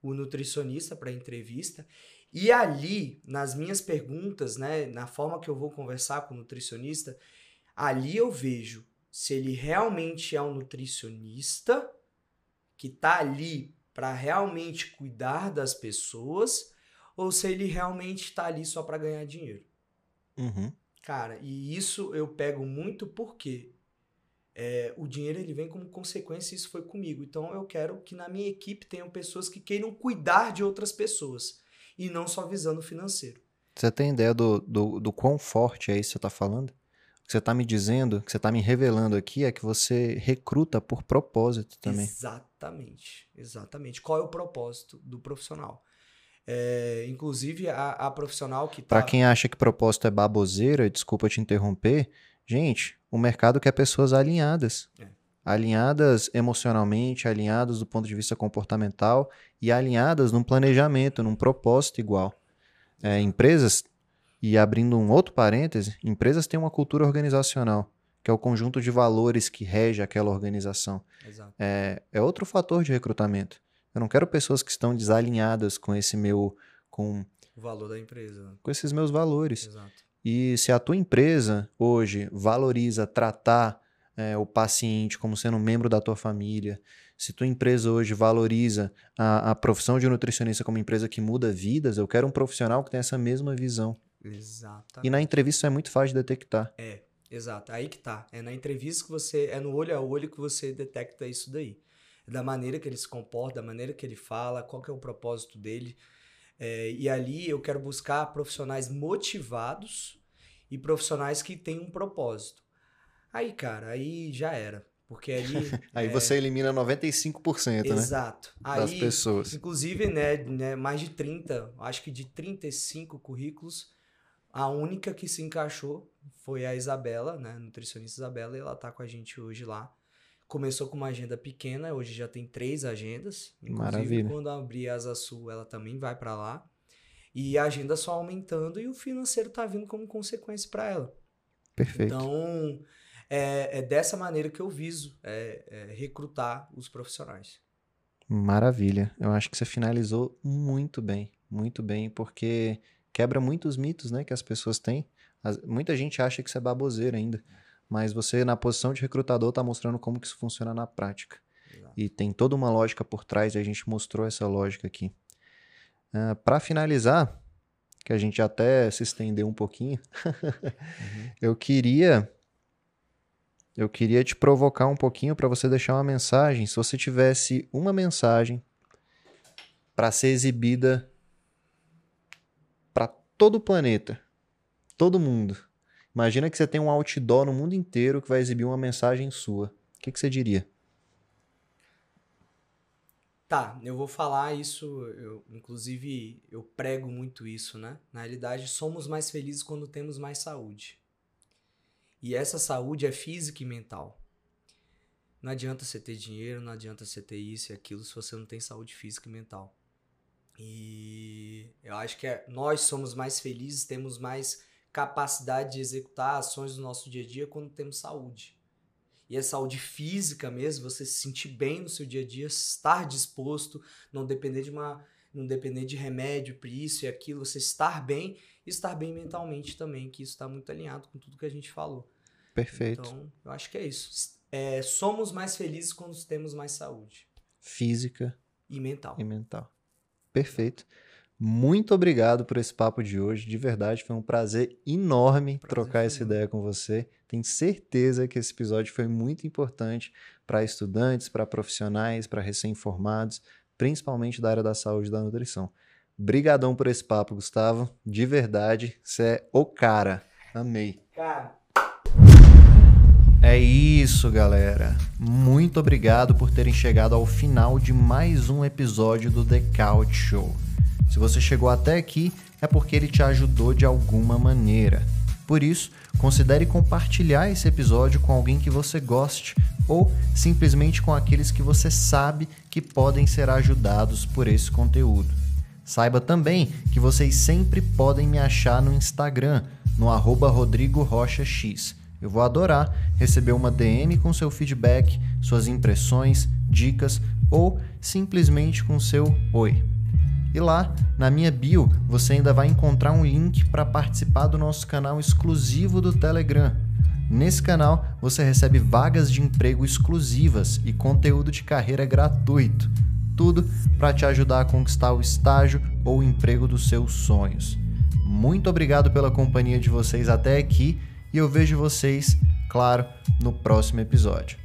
o nutricionista para entrevista e ali, nas minhas perguntas, né, na forma que eu vou conversar com o nutricionista, ali eu vejo se ele realmente é um nutricionista que está ali para realmente cuidar das pessoas ou se ele realmente está ali só para ganhar dinheiro. Uhum. Cara, e isso eu pego muito porque é, o dinheiro ele vem como consequência, isso foi comigo. Então eu quero que na minha equipe tenham pessoas que queiram cuidar de outras pessoas e não só visando o financeiro. Você tem ideia do, do, do quão forte é isso que você está falando? O que você está me dizendo, o que você está me revelando aqui é que você recruta por propósito também. Exatamente, exatamente. Qual é o propósito do profissional? É, inclusive, a, a, profissional que tá... Para quem acha que propósito é baboseira, desculpa te interromper, gente, o mercado quer pessoas alinhadas. É. Alinhadas emocionalmente, alinhadas do ponto de vista comportamental e alinhadas num planejamento, num propósito igual. É, empresas e abrindo um outro parêntese, empresas têm uma cultura organizacional, que é o conjunto de valores que rege aquela organização. É, é outro fator de recrutamento. Eu não quero pessoas que estão desalinhadas com esse meu. com o valor da empresa. Com esses meus valores. Exato. E se a tua empresa hoje valoriza tratar é, o paciente como sendo um membro da tua família, se tua empresa hoje valoriza a, a profissão de nutricionista como empresa que muda vidas, eu quero um profissional que tenha essa mesma visão. Exatamente. E na entrevista é muito fácil de detectar. É, exato. Aí que tá. É na entrevista que você. É no olho a olho que você detecta isso daí. É da maneira que ele se comporta, da maneira que ele fala, qual que é o propósito dele. É, e ali eu quero buscar profissionais motivados e profissionais que têm um propósito. Aí, cara, aí já era. Porque ali. aí é... você elimina 95%, né? Exato. Das pessoas. Inclusive, né, né, mais de 30, acho que de 35 currículos, a única que se encaixou foi a Isabela, né? Nutricionista Isabela, e ela tá com a gente hoje lá. Começou com uma agenda pequena, hoje já tem três agendas. Inclusive, Maravilha. quando abrir a Asa Sul, ela também vai para lá. E a agenda só aumentando e o financeiro tá vindo como consequência para ela. Perfeito. Então, é, é, dessa maneira que eu viso é, é recrutar os profissionais. Maravilha. Eu acho que você finalizou muito bem, muito bem, porque quebra muitos mitos né, que as pessoas têm. As, muita gente acha que isso é baboseira ainda, mas você, na posição de recrutador, está mostrando como que isso funciona na prática. Exato. E tem toda uma lógica por trás, e a gente mostrou essa lógica aqui. Uh, ah, Para finalizar, que a gente até se estendeu um pouquinho, uhum. eu queria eu queria te provocar um pouquinho para você deixar uma mensagem. Se você tivesse uma mensagem para ser exibida todo o planeta. Todo mundo. Imagina que você tem um outdoor no mundo inteiro que vai exibir uma mensagem sua. O que, que você diria? Tá, eu vou falar isso, eu, inclusive eu prego muito isso, né? Na realidade, somos mais felizes quando temos mais saúde. E essa saúde é física e mental. Não adianta você ter dinheiro, não adianta você ter isso e aquilo se você não tem saúde física e mental. E eu acho que é, nós somos mais felizes, temos mais capacidade de executar ações do nosso dia a dia quando temos saúde. E a saúde física mesmo, você se sentir bem no seu dia a dia, estar disposto, não depender de uma não depender de remédio para isso e aquilo, você estar bem e estar bem mentalmente também, que isso está muito alinhado com tudo que a gente falou. Perfeito. Então, eu acho que é isso. É, somos mais felizes quando temos mais saúde. Física. E mental. E mental. Perfeito. Muito obrigado por esse papo de hoje. De verdade, foi um prazer enorme prazer trocar essa ideia com você. Tenho certeza que esse episódio foi muito importante para estudantes, para profissionais, para recém-formados, principalmente da área da saúde e da nutrição. Brigadão por esse papo, Gustavo. De verdade, você é o cara. Amei. Cara. É isso, galera. Muito obrigado por terem chegado ao final de mais um episódio do The Couch Show. Se você chegou até aqui, é porque ele te ajudou de alguma maneira. Por isso, considere compartilhar esse episódio com alguém que você goste ou simplesmente com aqueles que você sabe que podem ser ajudados por esse conteúdo. Saiba também que vocês sempre podem me achar no Instagram, no arroba Rocha X Eu vou adorar receber uma DM com seu feedback, suas impressões, dicas ou simplesmente com seu oi. E lá, na minha bio, você ainda vai encontrar um link para participar do nosso canal exclusivo do Telegram. Nesse canal, você recebe vagas de emprego exclusivas e conteúdo de carreira gratuito. Tudo para te ajudar a conquistar o estágio ou o emprego dos seus sonhos. Muito obrigado pela companhia de vocês até aqui e eu vejo vocês, claro, no próximo episódio.